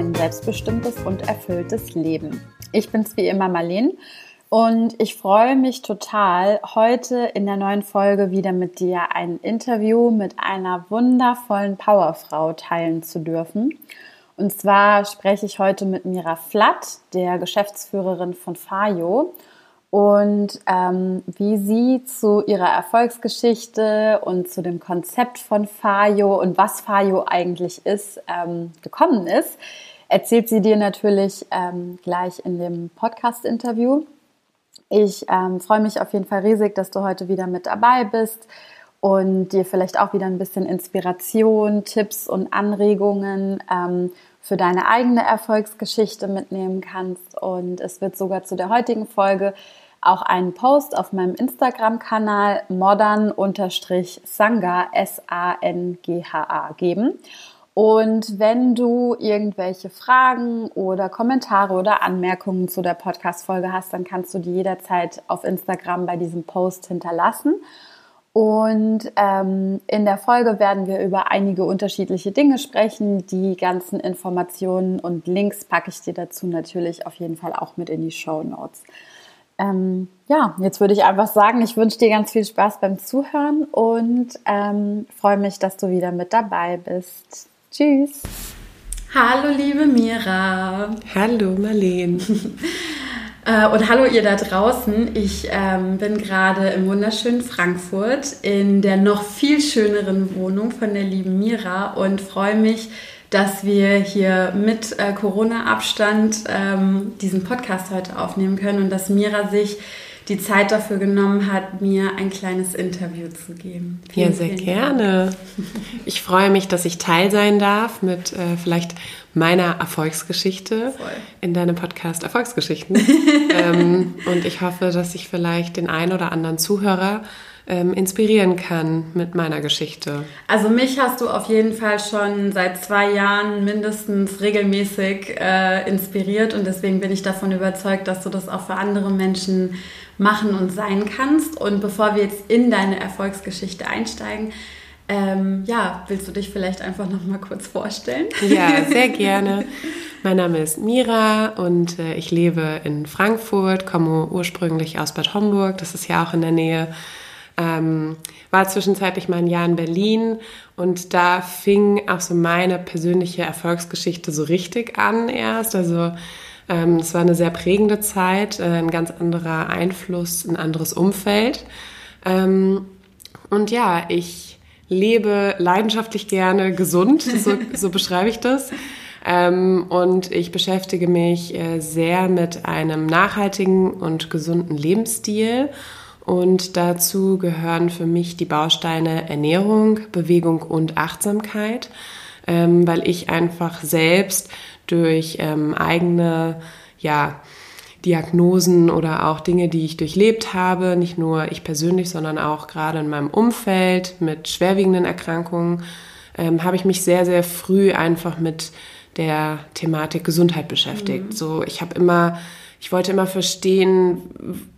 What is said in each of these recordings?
ein selbstbestimmtes und erfülltes Leben. Ich bin's wie immer Marlene und ich freue mich total, heute in der neuen Folge wieder mit dir ein Interview mit einer wundervollen Powerfrau teilen zu dürfen. Und zwar spreche ich heute mit Mira Flatt, der Geschäftsführerin von Fayo und ähm, wie sie zu ihrer Erfolgsgeschichte und zu dem Konzept von Fayo und was Fayo eigentlich ist, ähm, gekommen ist, erzählt sie dir natürlich ähm, gleich in dem Podcast-Interview. Ich ähm, freue mich auf jeden Fall riesig, dass du heute wieder mit dabei bist und dir vielleicht auch wieder ein bisschen Inspiration, Tipps und Anregungen ähm, für deine eigene Erfolgsgeschichte mitnehmen kannst. Und es wird sogar zu der heutigen Folge auch einen Post auf meinem Instagram-Kanal modern-sangha, S-A-N-G-H-A geben. Und wenn du irgendwelche Fragen oder Kommentare oder Anmerkungen zu der Podcast-Folge hast, dann kannst du die jederzeit auf Instagram bei diesem Post hinterlassen. Und ähm, in der Folge werden wir über einige unterschiedliche Dinge sprechen. Die ganzen Informationen und Links packe ich dir dazu natürlich auf jeden Fall auch mit in die Show Notes. Ähm, ja, jetzt würde ich einfach sagen, ich wünsche dir ganz viel Spaß beim Zuhören und ähm, freue mich, dass du wieder mit dabei bist. Tschüss. Hallo, liebe Mira. Hallo, Marlene. Äh, und hallo ihr da draußen. Ich ähm, bin gerade im wunderschönen Frankfurt in der noch viel schöneren Wohnung von der lieben Mira und freue mich, dass wir hier mit äh, Corona-Abstand ähm, diesen Podcast heute aufnehmen können und dass Mira sich die Zeit dafür genommen hat, mir ein kleines Interview zu geben. Vielen, ja, sehr gerne. Ich freue mich, dass ich Teil sein darf mit äh, vielleicht meiner Erfolgsgeschichte Voll. in deinem Podcast Erfolgsgeschichten. ähm, und ich hoffe, dass ich vielleicht den einen oder anderen Zuhörer ähm, inspirieren kann mit meiner Geschichte. Also mich hast du auf jeden Fall schon seit zwei Jahren mindestens regelmäßig äh, inspiriert und deswegen bin ich davon überzeugt, dass du das auch für andere Menschen machen und sein kannst. Und bevor wir jetzt in deine Erfolgsgeschichte einsteigen, ähm, ja, willst du dich vielleicht einfach noch mal kurz vorstellen? Ja, sehr gerne. Mein Name ist Mira und äh, ich lebe in Frankfurt, komme ursprünglich aus Bad Homburg, das ist ja auch in der Nähe ähm, war zwischenzeitlich mal ein Jahr in Berlin und da fing auch so meine persönliche Erfolgsgeschichte so richtig an erst. Also es war eine sehr prägende Zeit, äh, ein ganz anderer Einfluss, ein anderes Umfeld. Ähm, und ja, ich lebe leidenschaftlich gerne gesund, so, so beschreibe ich das. Ähm, und ich beschäftige mich äh, sehr mit einem nachhaltigen und gesunden Lebensstil und dazu gehören für mich die Bausteine Ernährung, Bewegung und Achtsamkeit, ähm, weil ich einfach selbst durch ähm, eigene ja, Diagnosen oder auch Dinge, die ich durchlebt habe, nicht nur ich persönlich, sondern auch gerade in meinem Umfeld mit schwerwiegenden Erkrankungen, ähm, habe ich mich sehr, sehr früh einfach mit der Thematik Gesundheit beschäftigt. Mhm. So, ich habe immer, ich wollte immer verstehen,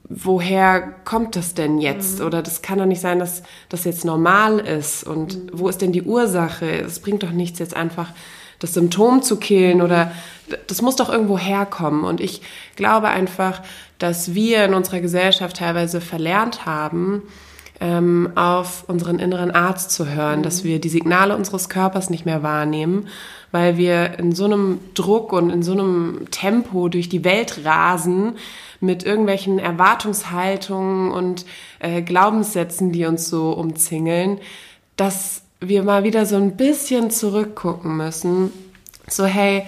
woher kommt das denn jetzt? Mhm. Oder das kann doch nicht sein, dass das jetzt normal ist. Und mhm. wo ist denn die Ursache? Es bringt doch nichts, jetzt einfach das Symptom zu killen oder das muss doch irgendwo herkommen. Und ich glaube einfach, dass wir in unserer Gesellschaft teilweise verlernt haben, ähm, auf unseren inneren Arzt zu hören, mhm. dass wir die Signale unseres Körpers nicht mehr wahrnehmen, weil wir in so einem Druck und in so einem Tempo durch die Welt rasen, mit irgendwelchen Erwartungshaltungen und äh, Glaubenssätzen, die uns so umzingeln, dass wir mal wieder so ein bisschen zurückgucken müssen. So, hey,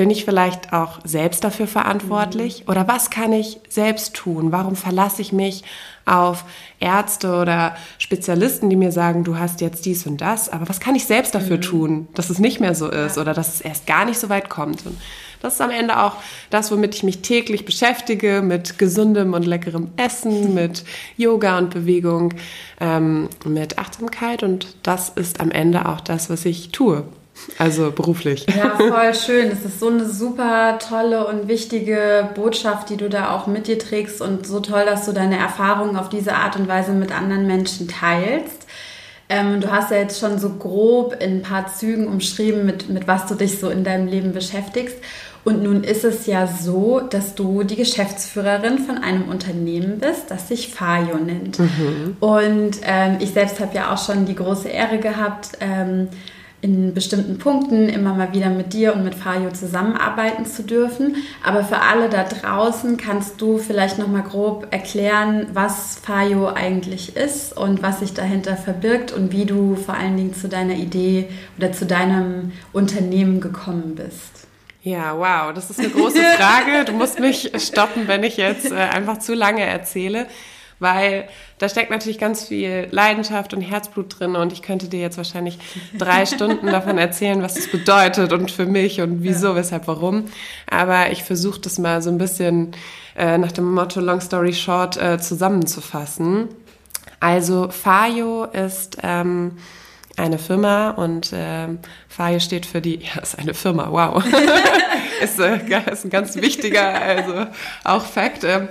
bin ich vielleicht auch selbst dafür verantwortlich? Mhm. Oder was kann ich selbst tun? Warum verlasse ich mich auf Ärzte oder Spezialisten, die mir sagen, du hast jetzt dies und das? Aber was kann ich selbst dafür mhm. tun, dass es nicht mehr so ist oder dass es erst gar nicht so weit kommt? Und das ist am Ende auch das, womit ich mich täglich beschäftige, mit gesundem und leckerem Essen, mit Yoga und Bewegung, ähm, mit Achtsamkeit. Und das ist am Ende auch das, was ich tue. Also beruflich. Ja, voll schön. Das ist so eine super tolle und wichtige Botschaft, die du da auch mit dir trägst und so toll, dass du deine Erfahrungen auf diese Art und Weise mit anderen Menschen teilst. Ähm, du hast ja jetzt schon so grob in ein paar Zügen umschrieben, mit, mit was du dich so in deinem Leben beschäftigst. Und nun ist es ja so, dass du die Geschäftsführerin von einem Unternehmen bist, das sich Fayo nennt. Mhm. Und ähm, ich selbst habe ja auch schon die große Ehre gehabt, ähm, in bestimmten Punkten immer mal wieder mit dir und mit Fayo zusammenarbeiten zu dürfen. Aber für alle da draußen kannst du vielleicht noch mal grob erklären, was Fayo eigentlich ist und was sich dahinter verbirgt und wie du vor allen Dingen zu deiner Idee oder zu deinem Unternehmen gekommen bist. Ja, wow, das ist eine große Frage. Du musst mich stoppen, wenn ich jetzt äh, einfach zu lange erzähle, weil da steckt natürlich ganz viel Leidenschaft und Herzblut drin und ich könnte dir jetzt wahrscheinlich drei Stunden davon erzählen, was das bedeutet und für mich und wieso, ja. weshalb, warum. Aber ich versuche das mal so ein bisschen äh, nach dem Motto Long Story Short äh, zusammenzufassen. Also Fayo ist ähm, eine Firma und äh, FAIE steht für die, ja, ist eine Firma, wow. ist, äh, ist ein ganz wichtiger, also auch Fakt. Äh,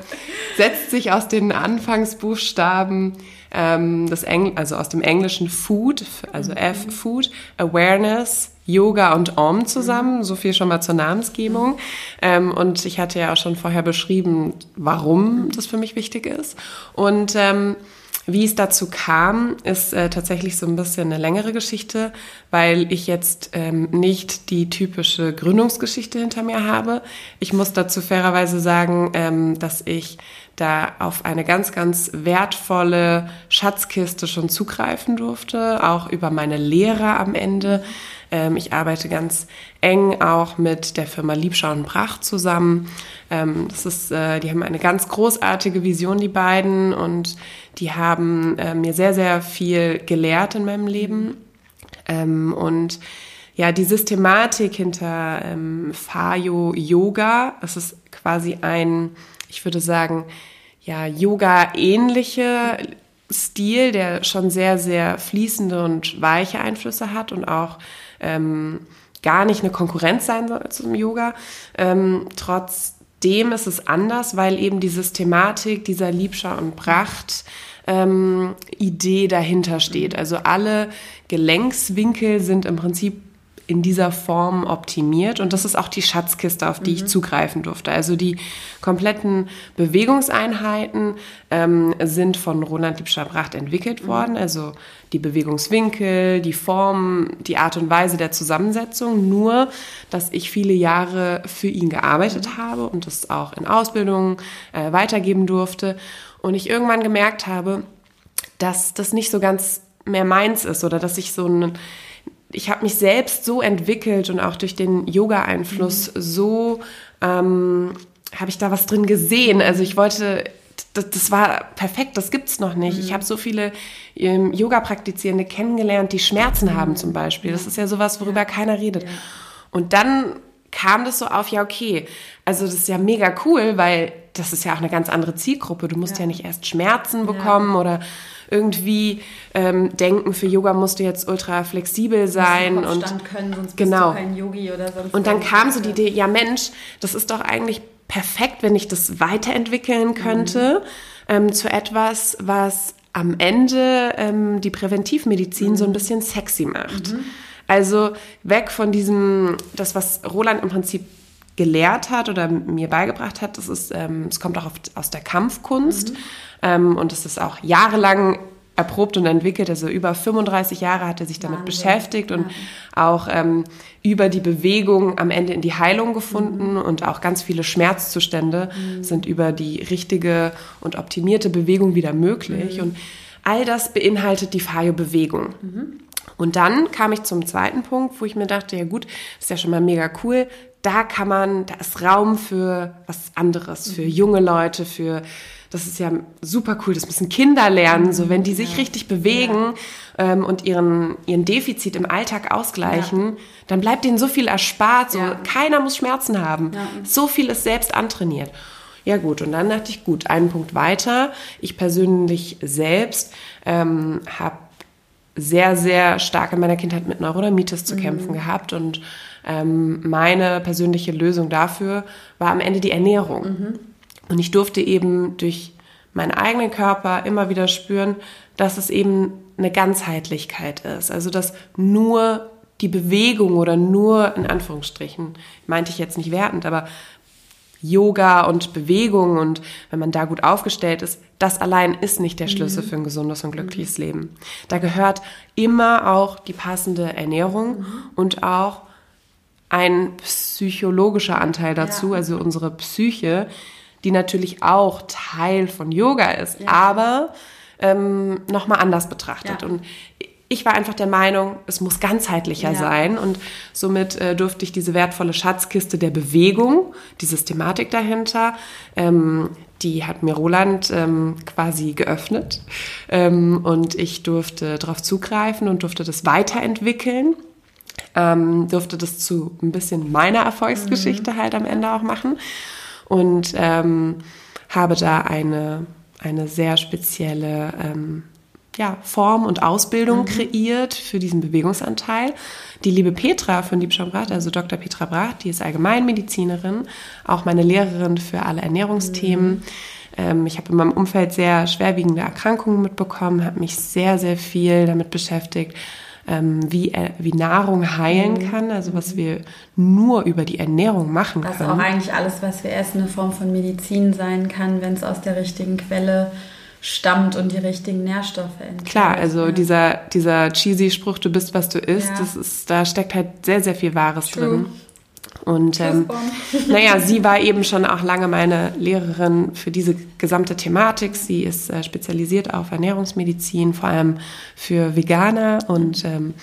setzt sich aus den Anfangsbuchstaben ähm, des Engl also aus dem englischen Food, also F, Food, Awareness, Yoga und Om zusammen. So viel schon mal zur Namensgebung. Ähm, und ich hatte ja auch schon vorher beschrieben, warum das für mich wichtig ist. Und ähm, wie es dazu kam, ist äh, tatsächlich so ein bisschen eine längere Geschichte, weil ich jetzt ähm, nicht die typische Gründungsgeschichte hinter mir habe. Ich muss dazu fairerweise sagen, ähm, dass ich da auf eine ganz, ganz wertvolle Schatzkiste schon zugreifen durfte, auch über meine Lehrer am Ende. Ähm, ich arbeite ganz eng auch mit der Firma Liebschau und Pracht zusammen. Ähm, das ist, äh, die haben eine ganz großartige Vision, die beiden, und die haben äh, mir sehr, sehr viel gelehrt in meinem Leben. Ähm, und ja, die Systematik hinter ähm, Fayo Yoga, das ist quasi ein, ich würde sagen, ja, Yoga-ähnliche Stil, der schon sehr, sehr fließende und weiche Einflüsse hat und auch ähm, gar nicht eine Konkurrenz sein soll zum Yoga. Ähm, trotzdem ist es anders, weil eben die Systematik dieser Liebscher und Pracht ähm, Idee dahinter steht. Also alle Gelenkswinkel sind im Prinzip in dieser Form optimiert. Und das ist auch die Schatzkiste, auf die mhm. ich zugreifen durfte. Also die kompletten Bewegungseinheiten ähm, sind von Roland Liebscher-Bracht entwickelt mhm. worden. Also die Bewegungswinkel, die Form, die Art und Weise der Zusammensetzung. Nur, dass ich viele Jahre für ihn gearbeitet mhm. habe und das auch in Ausbildungen äh, weitergeben durfte. Und ich irgendwann gemerkt habe, dass das nicht so ganz mehr meins ist oder dass ich so ein ich habe mich selbst so entwickelt und auch durch den Yoga-Einfluss mhm. so ähm, habe ich da was drin gesehen. Also ich wollte, das, das war perfekt, das gibt's noch nicht. Mhm. Ich habe so viele ähm, Yoga-Praktizierende kennengelernt, die Schmerzen mhm. haben zum Beispiel. Das ist ja sowas, worüber ja. keiner redet. Ja. Und dann kam das so auf, ja, okay, also das ist ja mega cool, weil das ist ja auch eine ganz andere Zielgruppe. Du musst ja, ja nicht erst Schmerzen bekommen oder irgendwie ähm, denken, für Yoga musst du jetzt ultra flexibel sein und können, sonst genau. bist du kein Yogi oder sonst Und dann kam so die Idee, ja Mensch, das ist doch eigentlich perfekt, wenn ich das weiterentwickeln könnte mhm. ähm, zu etwas, was am Ende ähm, die Präventivmedizin mhm. so ein mhm. bisschen sexy macht. Mhm. Also weg von diesem, das, was Roland im Prinzip gelehrt hat oder mir beigebracht hat, das ist, ähm, es kommt auch auf, aus der Kampfkunst mhm. ähm, und es ist auch jahrelang erprobt und entwickelt. Also über 35 Jahre hat er sich damit Wahnsinn. beschäftigt und ja. auch ähm, über die Bewegung am Ende in die Heilung gefunden mhm. und auch ganz viele Schmerzzustände mhm. sind über die richtige und optimierte Bewegung wieder möglich. Mhm. Und all das beinhaltet die Fayo-Bewegung. Mhm. Und dann kam ich zum zweiten Punkt, wo ich mir dachte, ja gut, ist ja schon mal mega cool. Da kann man, da ist Raum für was anderes, für mhm. junge Leute, für, das ist ja super cool, das müssen Kinder lernen, so wenn die sich ja. richtig bewegen ja. ähm, und ihren, ihren Defizit im Alltag ausgleichen, ja. dann bleibt denen so viel erspart, so keiner muss Schmerzen haben. So viel ist selbst antrainiert. Ja gut, und dann dachte ich, gut, einen Punkt weiter. Ich persönlich selbst ähm, habe sehr, sehr stark in meiner Kindheit mit Neurodermitis zu mhm. kämpfen gehabt und ähm, meine persönliche Lösung dafür war am Ende die Ernährung. Mhm. Und ich durfte eben durch meinen eigenen Körper immer wieder spüren, dass es eben eine Ganzheitlichkeit ist. Also dass nur die Bewegung oder nur in Anführungsstrichen, meinte ich jetzt nicht wertend, aber Yoga und Bewegung und wenn man da gut aufgestellt ist, das allein ist nicht der Schlüssel mhm. für ein gesundes und glückliches mhm. Leben. Da gehört immer auch die passende Ernährung mhm. und auch ein psychologischer Anteil dazu, ja. also unsere Psyche, die natürlich auch Teil von Yoga ist, ja. aber ähm, nochmal anders betrachtet. Ja. Und ich war einfach der Meinung, es muss ganzheitlicher sein und somit äh, durfte ich diese wertvolle Schatzkiste der Bewegung, die Systematik dahinter, ähm, die hat mir Roland ähm, quasi geöffnet ähm, und ich durfte darauf zugreifen und durfte das weiterentwickeln. Ähm, durfte das zu ein bisschen meiner Erfolgsgeschichte mhm. halt am Ende auch machen und ähm, habe da eine, eine sehr spezielle ähm, ja, Form und Ausbildung mhm. kreiert für diesen Bewegungsanteil. Die liebe Petra von Liebscham Brath, also Dr. Petra Brath, die ist Allgemeinmedizinerin, auch meine Lehrerin für alle Ernährungsthemen. Mhm. Ähm, ich habe in meinem Umfeld sehr schwerwiegende Erkrankungen mitbekommen, habe mich sehr, sehr viel damit beschäftigt, ähm, wie, äh, wie Nahrung heilen mhm. kann, also was wir nur über die Ernährung machen was können. Was auch eigentlich alles, was wir essen, eine Form von Medizin sein kann, wenn es aus der richtigen Quelle stammt und die richtigen Nährstoffe enthält. Klar, also ja. dieser, dieser cheesy Spruch, du bist, was du isst, ja. das ist, da steckt halt sehr, sehr viel Wahres True. drin. Und ähm, naja, sie war eben schon auch lange meine Lehrerin für diese gesamte Thematik. Sie ist äh, spezialisiert auf Ernährungsmedizin, vor allem für Veganer und ähm,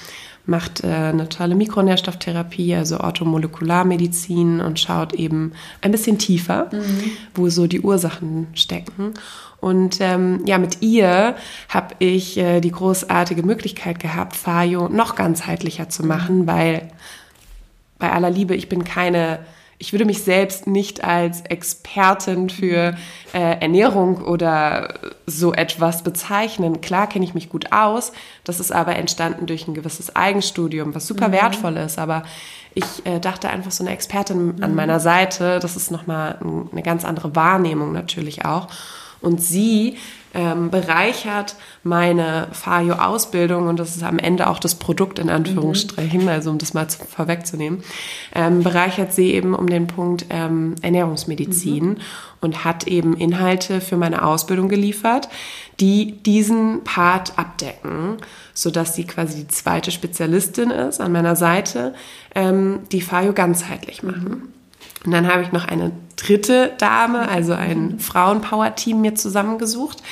macht äh, eine tolle Mikronährstofftherapie, also Orthomolekularmedizin und schaut eben ein bisschen tiefer, mhm. wo so die Ursachen stecken. Und ähm, ja, mit ihr habe ich äh, die großartige Möglichkeit gehabt, Fayo noch ganzheitlicher zu machen, weil bei aller Liebe, ich bin keine ich würde mich selbst nicht als Expertin für äh, Ernährung oder so etwas bezeichnen. Klar kenne ich mich gut aus, das ist aber entstanden durch ein gewisses Eigenstudium, was super mhm. wertvoll ist, aber ich äh, dachte einfach so eine Expertin mhm. an meiner Seite, das ist nochmal eine ganz andere Wahrnehmung natürlich auch. Und sie ähm, bereichert meine Fajo-Ausbildung und das ist am Ende auch das Produkt in Anführungsstrichen, mhm. also um das mal zu, vorwegzunehmen, ähm, bereichert sie eben um den Punkt ähm, Ernährungsmedizin mhm. und hat eben Inhalte für meine Ausbildung geliefert, die diesen Part abdecken, sodass sie quasi die zweite Spezialistin ist an meiner Seite, ähm, die Fajo ganzheitlich machen. Mhm. Und dann habe ich noch eine dritte Dame, also ein Frauenpower-Team mir zusammengesucht.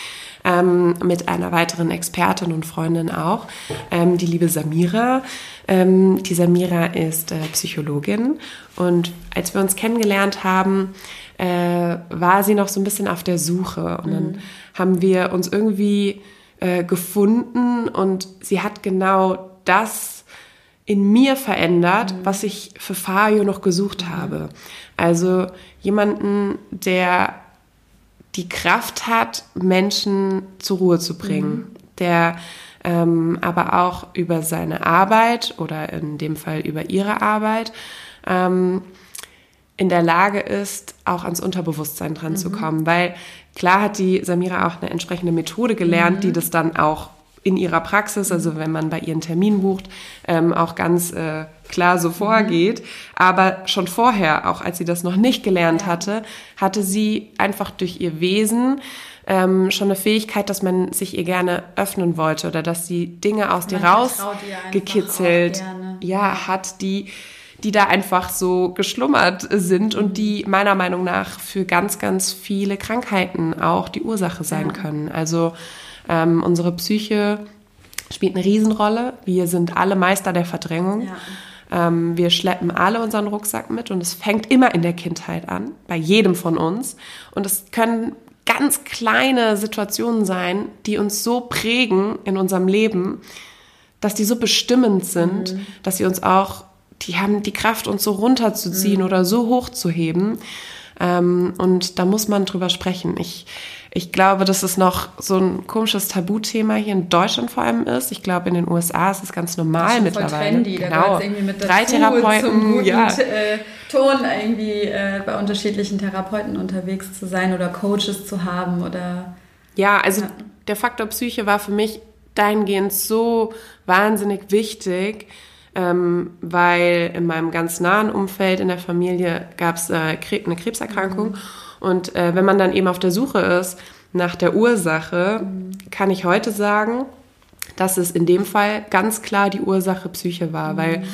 Ähm, mit einer weiteren Expertin und Freundin auch, ähm, die liebe Samira. Ähm, die Samira ist äh, Psychologin und als wir uns kennengelernt haben, äh, war sie noch so ein bisschen auf der Suche und dann mhm. haben wir uns irgendwie äh, gefunden und sie hat genau das in mir verändert, mhm. was ich für Fario noch gesucht mhm. habe. Also jemanden, der die Kraft hat, Menschen zur Ruhe zu bringen, mhm. der ähm, aber auch über seine Arbeit oder in dem Fall über ihre Arbeit ähm, in der Lage ist, auch ans Unterbewusstsein dran mhm. zu kommen. Weil klar hat die Samira auch eine entsprechende Methode gelernt, mhm. die das dann auch in ihrer Praxis, also wenn man bei ihren Termin bucht, ähm, auch ganz äh, klar so vorgeht. Aber schon vorher, auch als sie das noch nicht gelernt hatte, hatte sie einfach durch ihr Wesen ähm, schon eine Fähigkeit, dass man sich ihr gerne öffnen wollte oder dass sie Dinge aus dir rausgekitzelt ja, hat, die die da einfach so geschlummert sind und die meiner Meinung nach für ganz, ganz viele Krankheiten auch die Ursache sein können. Also ähm, unsere Psyche spielt eine Riesenrolle. Wir sind alle Meister der Verdrängung. Ja. Ähm, wir schleppen alle unseren Rucksack mit und es fängt immer in der Kindheit an, bei jedem von uns. Und es können ganz kleine Situationen sein, die uns so prägen in unserem Leben, dass die so bestimmend sind, mhm. dass sie uns auch, die haben die Kraft, uns so runterzuziehen mhm. oder so hochzuheben. Ähm, und da muss man drüber sprechen. Ich ich glaube, dass es noch so ein komisches Tabuthema hier in Deutschland vor allem ist. Ich glaube, in den USA ist es ganz normal mittlerweile. Trendy. Genau. Da irgendwie mit Drei Therapeuten, ja. Äh, Ton irgendwie äh, bei unterschiedlichen Therapeuten unterwegs zu sein oder Coaches zu haben oder Ja, also ja. der Faktor Psyche war für mich dahingehend so wahnsinnig wichtig, ähm, weil in meinem ganz nahen Umfeld in der Familie gab es äh, eine Krebserkrankung. Mhm. Und äh, wenn man dann eben auf der Suche ist nach der Ursache, mhm. kann ich heute sagen, dass es in dem Fall ganz klar die Ursache Psyche war, mhm. weil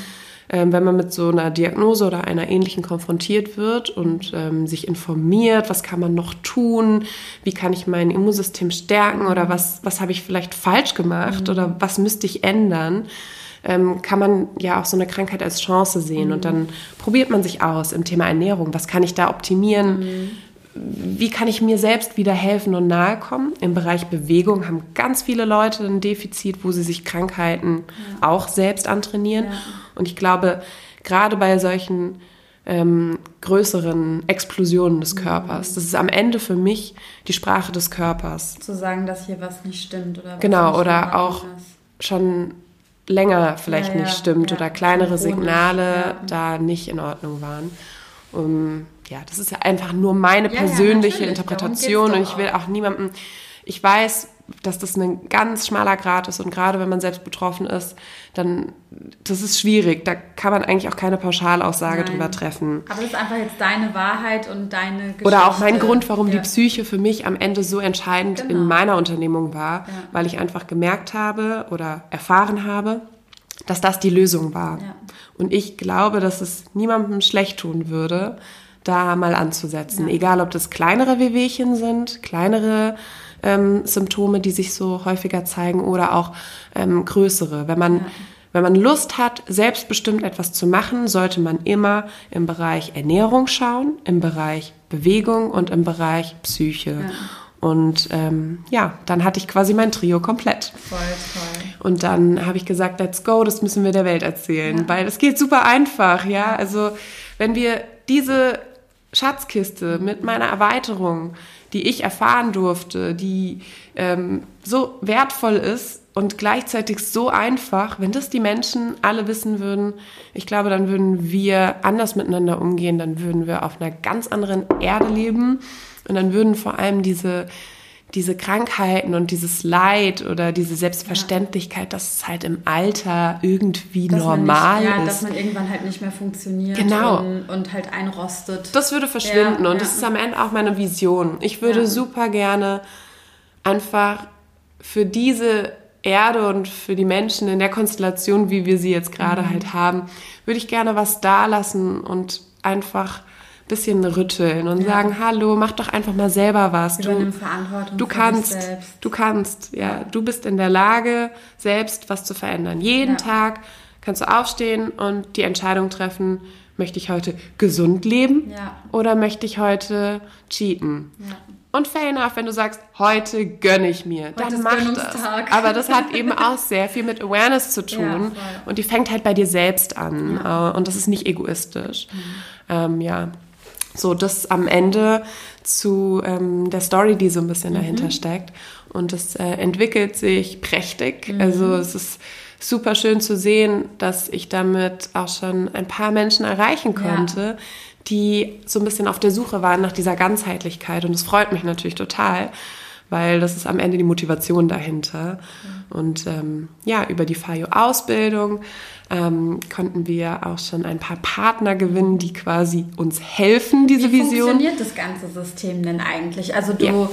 ähm, wenn man mit so einer Diagnose oder einer ähnlichen konfrontiert wird und ähm, sich informiert, was kann man noch tun, wie kann ich mein Immunsystem stärken oder was, was habe ich vielleicht falsch gemacht mhm. oder was müsste ich ändern, ähm, kann man ja auch so eine Krankheit als Chance sehen. Mhm. Und dann probiert man sich aus im Thema Ernährung. Was kann ich da optimieren? Mhm. Wie kann ich mir selbst wieder helfen und nahe kommen? Im Bereich Bewegung haben ganz viele Leute ein Defizit, wo sie sich Krankheiten ja. auch selbst antrainieren. Ja. Und ich glaube, gerade bei solchen ähm, größeren Explosionen des. Körpers. Das ist am Ende für mich die Sprache des Körpers. Zu sagen, dass hier was nicht stimmt oder was Genau, oder auch ist. schon länger vielleicht ja, nicht stimmt oder kleinere Signale da nicht in Ordnung waren. Um, ja, das ist ja einfach nur meine persönliche Interpretation und ich will auch niemandem, ich weiß, dass das ein ganz schmaler Grad ist und gerade wenn man selbst betroffen ist, dann das ist schwierig. Da kann man eigentlich auch keine Pauschalaussage Nein. drüber treffen. Aber das ist einfach jetzt deine Wahrheit und deine Geschichte. Oder auch mein Grund, warum ja. die Psyche für mich am Ende so entscheidend genau. in meiner Unternehmung war, ja. weil ich einfach gemerkt habe oder erfahren habe, dass das die Lösung war. Ja. Und ich glaube, dass es niemandem schlecht tun würde, da mal anzusetzen. Egal, ob das kleinere Wehwehchen sind, kleinere ähm, Symptome, die sich so häufiger zeigen oder auch ähm, größere. Wenn man, ja. wenn man Lust hat, selbstbestimmt etwas zu machen, sollte man immer im Bereich Ernährung schauen, im Bereich Bewegung und im Bereich Psyche. Ja. Und ähm, ja, dann hatte ich quasi mein Trio komplett. Voll toll. Und dann habe ich gesagt, let's go, das müssen wir der Welt erzählen, ja. weil es geht super einfach, ja. Also wenn wir diese Schatzkiste mit meiner Erweiterung die ich erfahren durfte, die ähm, so wertvoll ist und gleichzeitig so einfach, wenn das die Menschen alle wissen würden, ich glaube, dann würden wir anders miteinander umgehen, dann würden wir auf einer ganz anderen Erde leben und dann würden vor allem diese diese Krankheiten und dieses Leid oder diese Selbstverständlichkeit, ja. dass es halt im Alter irgendwie dass normal nicht, ja, ist. Dass man irgendwann halt nicht mehr funktioniert genau. und, und halt einrostet. Das würde verschwinden ja, und das ist am Ende auch meine Vision. Ich würde super gerne einfach für diese Erde und für die Menschen in der Konstellation, wie wir sie jetzt gerade mhm. halt haben, würde ich gerne was da lassen und einfach bisschen rütteln und ja. sagen, hallo, mach doch einfach mal selber was. Du, Verantwortung du kannst, du kannst, ja, du bist in der Lage, selbst was zu verändern. Jeden ja. Tag kannst du aufstehen und die Entscheidung treffen, möchte ich heute gesund leben ja. oder möchte ich heute cheaten? Ja. Und fair enough, wenn du sagst, heute gönne ich mir, heute dann mach das. Aber das hat eben auch sehr viel mit Awareness zu tun. Ja, und die fängt halt bei dir selbst an. Äh, und das ist nicht egoistisch. Mhm. Ähm, ja. So, das am Ende zu ähm, der Story, die so ein bisschen mhm. dahinter steckt. Und das äh, entwickelt sich prächtig. Mhm. Also es ist super schön zu sehen, dass ich damit auch schon ein paar Menschen erreichen konnte, ja. die so ein bisschen auf der Suche waren nach dieser Ganzheitlichkeit. Und es freut mich natürlich total, weil das ist am Ende die Motivation dahinter. Mhm. Und ähm, ja, über die FAYO-Ausbildung ähm, konnten wir auch schon ein paar Partner gewinnen, die quasi uns helfen, diese Wie Vision. Wie funktioniert das ganze System denn eigentlich? Also du ja.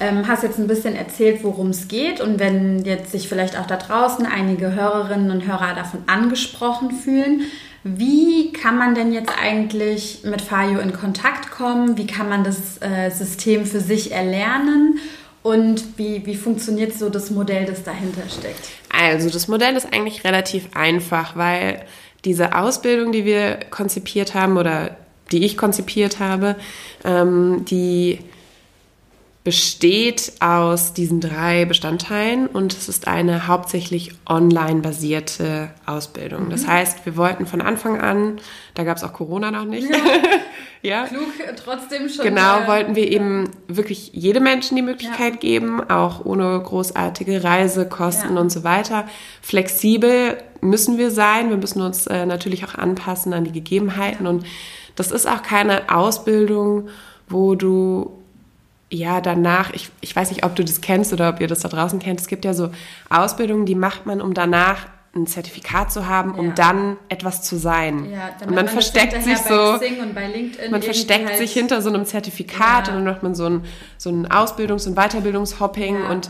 ähm, hast jetzt ein bisschen erzählt, worum es geht und wenn jetzt sich vielleicht auch da draußen einige Hörerinnen und Hörer davon angesprochen fühlen, wie kann man denn jetzt eigentlich mit Fayo in Kontakt kommen? Wie kann man das äh, System für sich erlernen? Und wie, wie funktioniert so das Modell, das dahinter steckt? Also das Modell ist eigentlich relativ einfach, weil diese Ausbildung, die wir konzipiert haben oder die ich konzipiert habe, ähm, die besteht aus diesen drei Bestandteilen und es ist eine hauptsächlich online basierte Ausbildung. Mhm. Das heißt, wir wollten von Anfang an, da gab es auch Corona noch nicht, ja. ja. Klug trotzdem schon. Genau, wollten wir eben wirklich jedem Menschen die Möglichkeit ja. geben, auch ohne großartige Reisekosten ja. und so weiter. Flexibel müssen wir sein, wir müssen uns äh, natürlich auch anpassen an die Gegebenheiten und das ist auch keine Ausbildung, wo du ja, danach, ich, ich weiß nicht, ob du das kennst oder ob ihr das da draußen kennt, es gibt ja so Ausbildungen, die macht man, um danach ein Zertifikat zu haben, um ja. dann etwas zu sein. Ja, und man versteckt sich so, man versteckt halt sich hinter so einem Zertifikat ja. und dann macht man so ein, so ein Ausbildungs- und Weiterbildungshopping und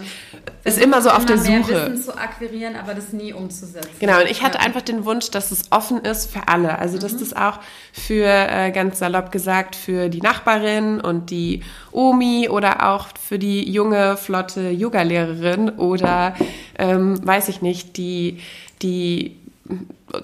ist immer so auf der Suche. Mehr Wissen zu akquirieren, aber das nie umzusetzen. Genau, und ich hatte einfach den Wunsch, dass es offen ist für alle. Also, dass mhm. das auch für, äh, ganz salopp gesagt, für die Nachbarin und die Omi oder auch für die junge, flotte Yoga-Lehrerin oder, ähm, weiß ich nicht, die die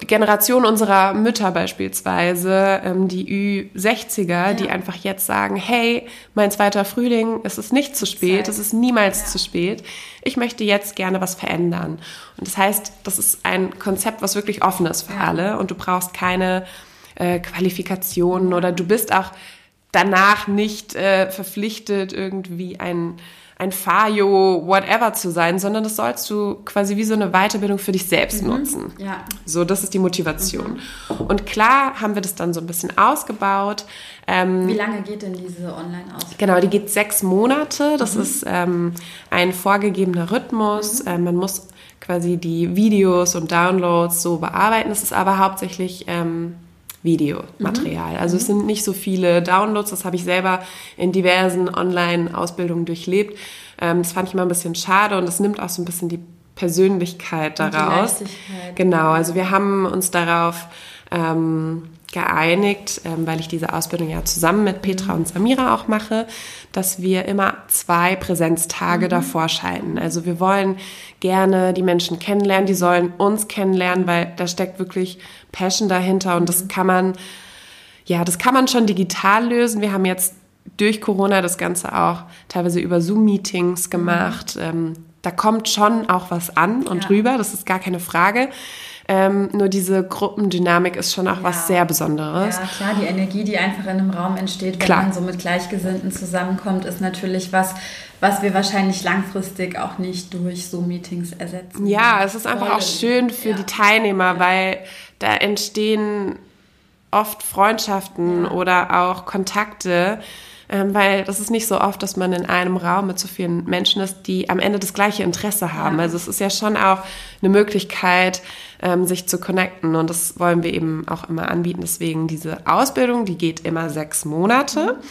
Generation unserer Mütter beispielsweise, ähm, die Ü60er, ja. die einfach jetzt sagen, hey, mein zweiter Frühling, es ist nicht zu spät, es ist niemals ja. zu spät. Ich möchte jetzt gerne was verändern. Und das heißt, das ist ein Konzept, was wirklich offen ist für ja. alle und du brauchst keine äh, Qualifikationen oder du bist auch danach nicht äh, verpflichtet, irgendwie ein ein Fajo, whatever zu sein, sondern das sollst du quasi wie so eine Weiterbildung für dich selbst mhm. nutzen. Ja. So, das ist die Motivation. Mhm. Und klar haben wir das dann so ein bisschen ausgebaut. Ähm, wie lange geht denn diese Online-Ausbildung? Genau, die geht sechs Monate. Das mhm. ist ähm, ein vorgegebener Rhythmus. Ähm, man muss quasi die Videos und Downloads so bearbeiten. Das ist aber hauptsächlich ähm, Videomaterial. Mhm. Also es sind nicht so viele Downloads, das habe ich selber in diversen Online-Ausbildungen durchlebt. Ähm, das fand ich immer ein bisschen schade und es nimmt auch so ein bisschen die Persönlichkeit daraus. Die genau, also wir haben uns darauf ähm, geeinigt, ähm, weil ich diese Ausbildung ja zusammen mit Petra und Samira auch mache, dass wir immer zwei Präsenztage mhm. davor schalten. Also wir wollen gerne die Menschen kennenlernen, die sollen uns kennenlernen, weil da steckt wirklich Passion dahinter und das mhm. kann man, ja, das kann man schon digital lösen. Wir haben jetzt durch Corona das Ganze auch teilweise über Zoom-Meetings gemacht. Mhm. Da kommt schon auch was an und ja. rüber, das ist gar keine Frage. Ähm, nur diese Gruppendynamik ist schon auch ja. was sehr Besonderes. Ja, klar, die Energie, die einfach in einem Raum entsteht, wenn klar. man so mit Gleichgesinnten zusammenkommt, ist natürlich was, was wir wahrscheinlich langfristig auch nicht durch Zoom-Meetings ersetzen. Ja, es ist einfach wollen. auch schön für ja. die Teilnehmer, weil da entstehen oft Freundschaften oder auch Kontakte weil das ist nicht so oft, dass man in einem Raum mit so vielen Menschen ist, die am Ende das gleiche Interesse haben. Ja. Also es ist ja schon auch eine Möglichkeit, ähm, sich zu connecten und das wollen wir eben auch immer anbieten. Deswegen diese Ausbildung, die geht immer sechs Monate. Mhm.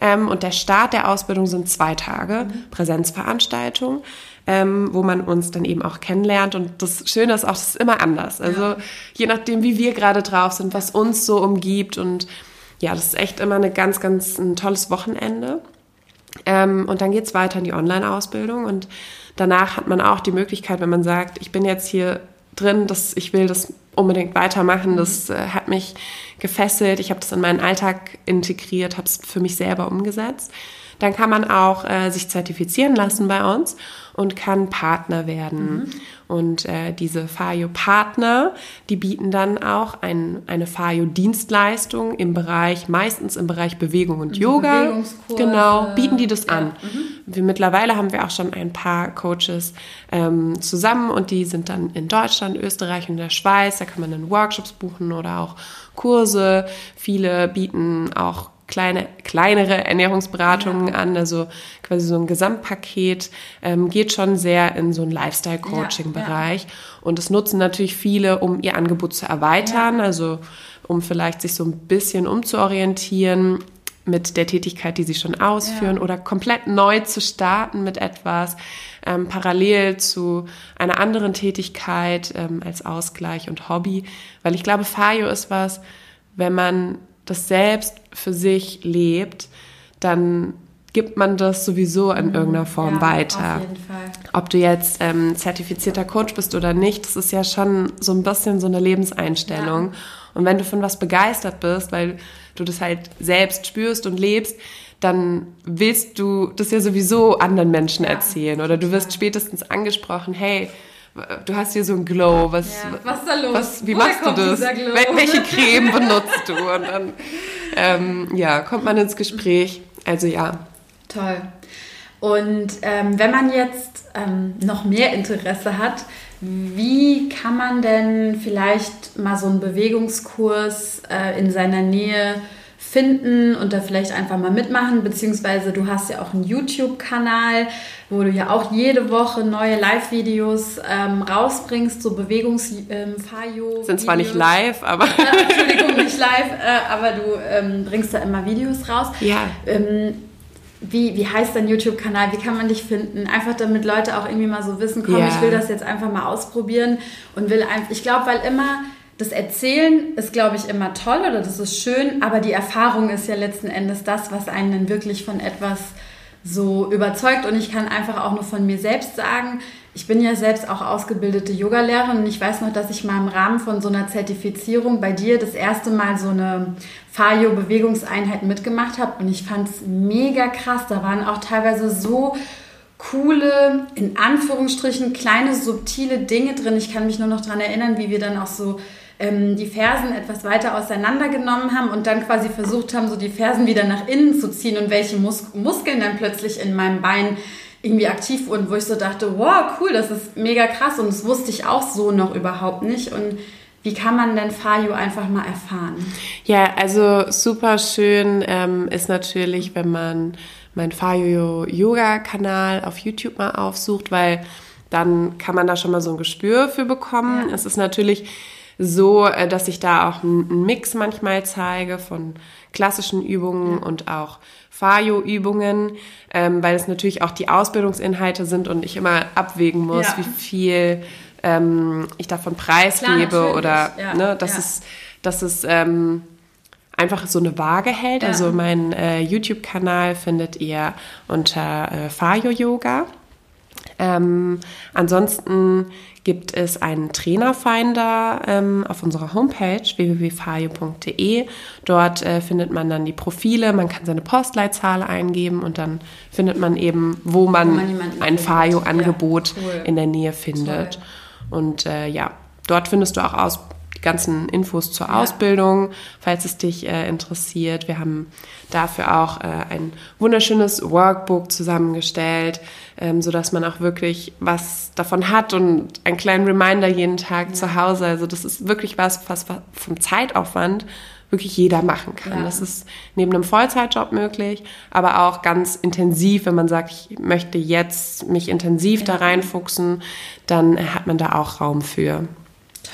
Ähm, und der Start der Ausbildung sind zwei Tage mhm. Präsenzveranstaltung. Ähm, wo man uns dann eben auch kennenlernt. Und das Schöne ist auch, es ist immer anders. Also ja. je nachdem, wie wir gerade drauf sind, was uns so umgibt und ja, das ist echt immer eine ganz, ganz ein tolles Wochenende. Ähm, und dann geht es weiter in die Online-Ausbildung und danach hat man auch die Möglichkeit, wenn man sagt, ich bin jetzt hier drin, dass ich will das unbedingt weitermachen, das äh, hat mich gefesselt, ich habe das in meinen Alltag integriert, habe es für mich selber umgesetzt. Dann kann man auch äh, sich zertifizieren lassen bei uns und kann Partner werden. Mhm. Und äh, diese FAJO-Partner, die bieten dann auch ein, eine FAJO-Dienstleistung im Bereich, meistens im Bereich Bewegung und Yoga. Genau, bieten die das ja. an. Mhm. Wir, mittlerweile haben wir auch schon ein paar Coaches ähm, zusammen und die sind dann in Deutschland, Österreich und der Schweiz. Da kann man dann Workshops buchen oder auch Kurse. Viele bieten auch kleine, kleinere Ernährungsberatungen ja. an, also quasi so ein Gesamtpaket, ähm, geht schon sehr in so einen Lifestyle-Coaching-Bereich. Ja, ja. Und das nutzen natürlich viele, um ihr Angebot zu erweitern, also um vielleicht sich so ein bisschen umzuorientieren mit der Tätigkeit, die sie schon ausführen oder komplett neu zu starten mit etwas, ähm, parallel zu einer anderen Tätigkeit ähm, als Ausgleich und Hobby. Weil ich glaube, Fayo ist was, wenn man das selbst für sich lebt, dann gibt man das sowieso in mhm. irgendeiner Form ja, weiter. Auf jeden Fall. Ob du jetzt ähm, zertifizierter Coach bist oder nicht, das ist ja schon so ein bisschen so eine Lebenseinstellung. Ja. Und wenn du von was begeistert bist, weil du das halt selbst spürst und lebst, dann willst du das ja sowieso anderen Menschen ja. erzählen. Oder du wirst spätestens angesprochen, hey, du hast hier so ein Glow, was, ja, was ist da los? Was, wie Woher machst du das? Welche Creme benutzt du? Und dann ähm, ja, kommt man ins Gespräch. Also ja. Toll. Und ähm, wenn man jetzt ähm, noch mehr Interesse hat, wie kann man denn vielleicht mal so einen Bewegungskurs äh, in seiner Nähe finden und da vielleicht einfach mal mitmachen, beziehungsweise du hast ja auch einen YouTube-Kanal, wo du ja auch jede Woche neue Live-Videos ähm, rausbringst, so Bewegungs-Fayo. Ähm, Sind zwar nicht live, aber... Äh, Entschuldigung, nicht live, äh, aber du ähm, bringst da immer Videos raus. Ja. Ähm, wie, wie heißt dein YouTube-Kanal? Wie kann man dich finden? Einfach damit Leute auch irgendwie mal so wissen, komm, Ja. ich will das jetzt einfach mal ausprobieren und will einfach, ich glaube, weil immer das Erzählen ist, glaube ich, immer toll oder das ist schön, aber die Erfahrung ist ja letzten Endes das, was einen dann wirklich von etwas so überzeugt und ich kann einfach auch nur von mir selbst sagen, ich bin ja selbst auch ausgebildete Yogalehrerin und ich weiß noch, dass ich mal im Rahmen von so einer Zertifizierung bei dir das erste Mal so eine Fayo-Bewegungseinheit mitgemacht habe und ich fand es mega krass. Da waren auch teilweise so coole, in Anführungsstrichen, kleine, subtile Dinge drin. Ich kann mich nur noch daran erinnern, wie wir dann auch so ähm, die Fersen etwas weiter auseinandergenommen haben und dann quasi versucht haben, so die Fersen wieder nach innen zu ziehen und welche Mus Muskeln dann plötzlich in meinem Bein irgendwie aktiv wurden, wo ich so dachte, wow, cool, das ist mega krass und das wusste ich auch so noch überhaupt nicht. Und wie kann man denn Fayo einfach mal erfahren? Ja, also super schön ähm, ist natürlich, wenn man meinen Fayo Yoga Kanal auf YouTube mal aufsucht, weil dann kann man da schon mal so ein Gespür für bekommen. Ja. Es ist natürlich so, äh, dass ich da auch einen Mix manchmal zeige von klassischen Übungen und auch Fayo-Übungen, ähm, weil es natürlich auch die Ausbildungsinhalte sind und ich immer abwägen muss, Ja. wie viel ähm, ich davon preisgebe oder Ja, ne, dass ja. es, dass es ähm, einfach so eine Waage hält. Ja. Also mein äh, YouTube-Kanal findet ihr unter äh, Fayo Yoga. Ähm, ansonsten gibt es einen Trainerfinder ähm, auf unserer Homepage www.fayo.de. Dort äh, findet man dann die Profile, man kann seine Postleitzahl eingeben und dann findet man eben, wo man, man jemanden ein. Fayo-Angebot Ja, cool. in der Nähe findet. Toll. Und äh, ja, dort findest du auch aus, die ganzen Infos zur Ausbildung, falls es dich äh, interessiert. Wir haben dafür auch äh, ein wunderschönes Workbook zusammengestellt, ähm, sodass man auch wirklich was davon hat und einen kleinen Reminder jeden Tag zu Hause. Also das ist wirklich was, was vom Zeitaufwand wirklich jeder machen kann. Ja. Das ist neben einem Vollzeitjob möglich, aber auch ganz intensiv, wenn man sagt, ich möchte jetzt mich intensiv da reinfuchsen, dann hat man da auch Raum für.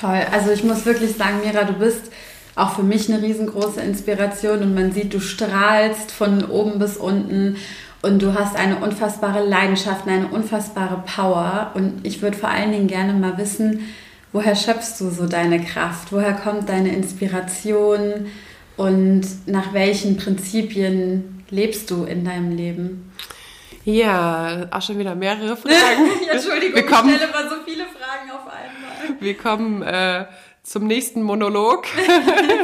Toll. Also ich muss wirklich sagen, Mira, du bist auch für mich eine riesengroße Inspiration und man sieht, du strahlst von oben bis unten und du hast eine unfassbare Leidenschaft, und eine unfassbare Power und ich würde vor allen Dingen gerne mal wissen, woher schöpfst du so deine Kraft? Woher kommt deine Inspiration und nach welchen Prinzipien lebst du in deinem Leben? Ja, auch schon wieder mehrere Fragen. Entschuldigung, Wir kommen- ich stelle immer so viele Fragen. Wir kommen äh, zum nächsten Monolog.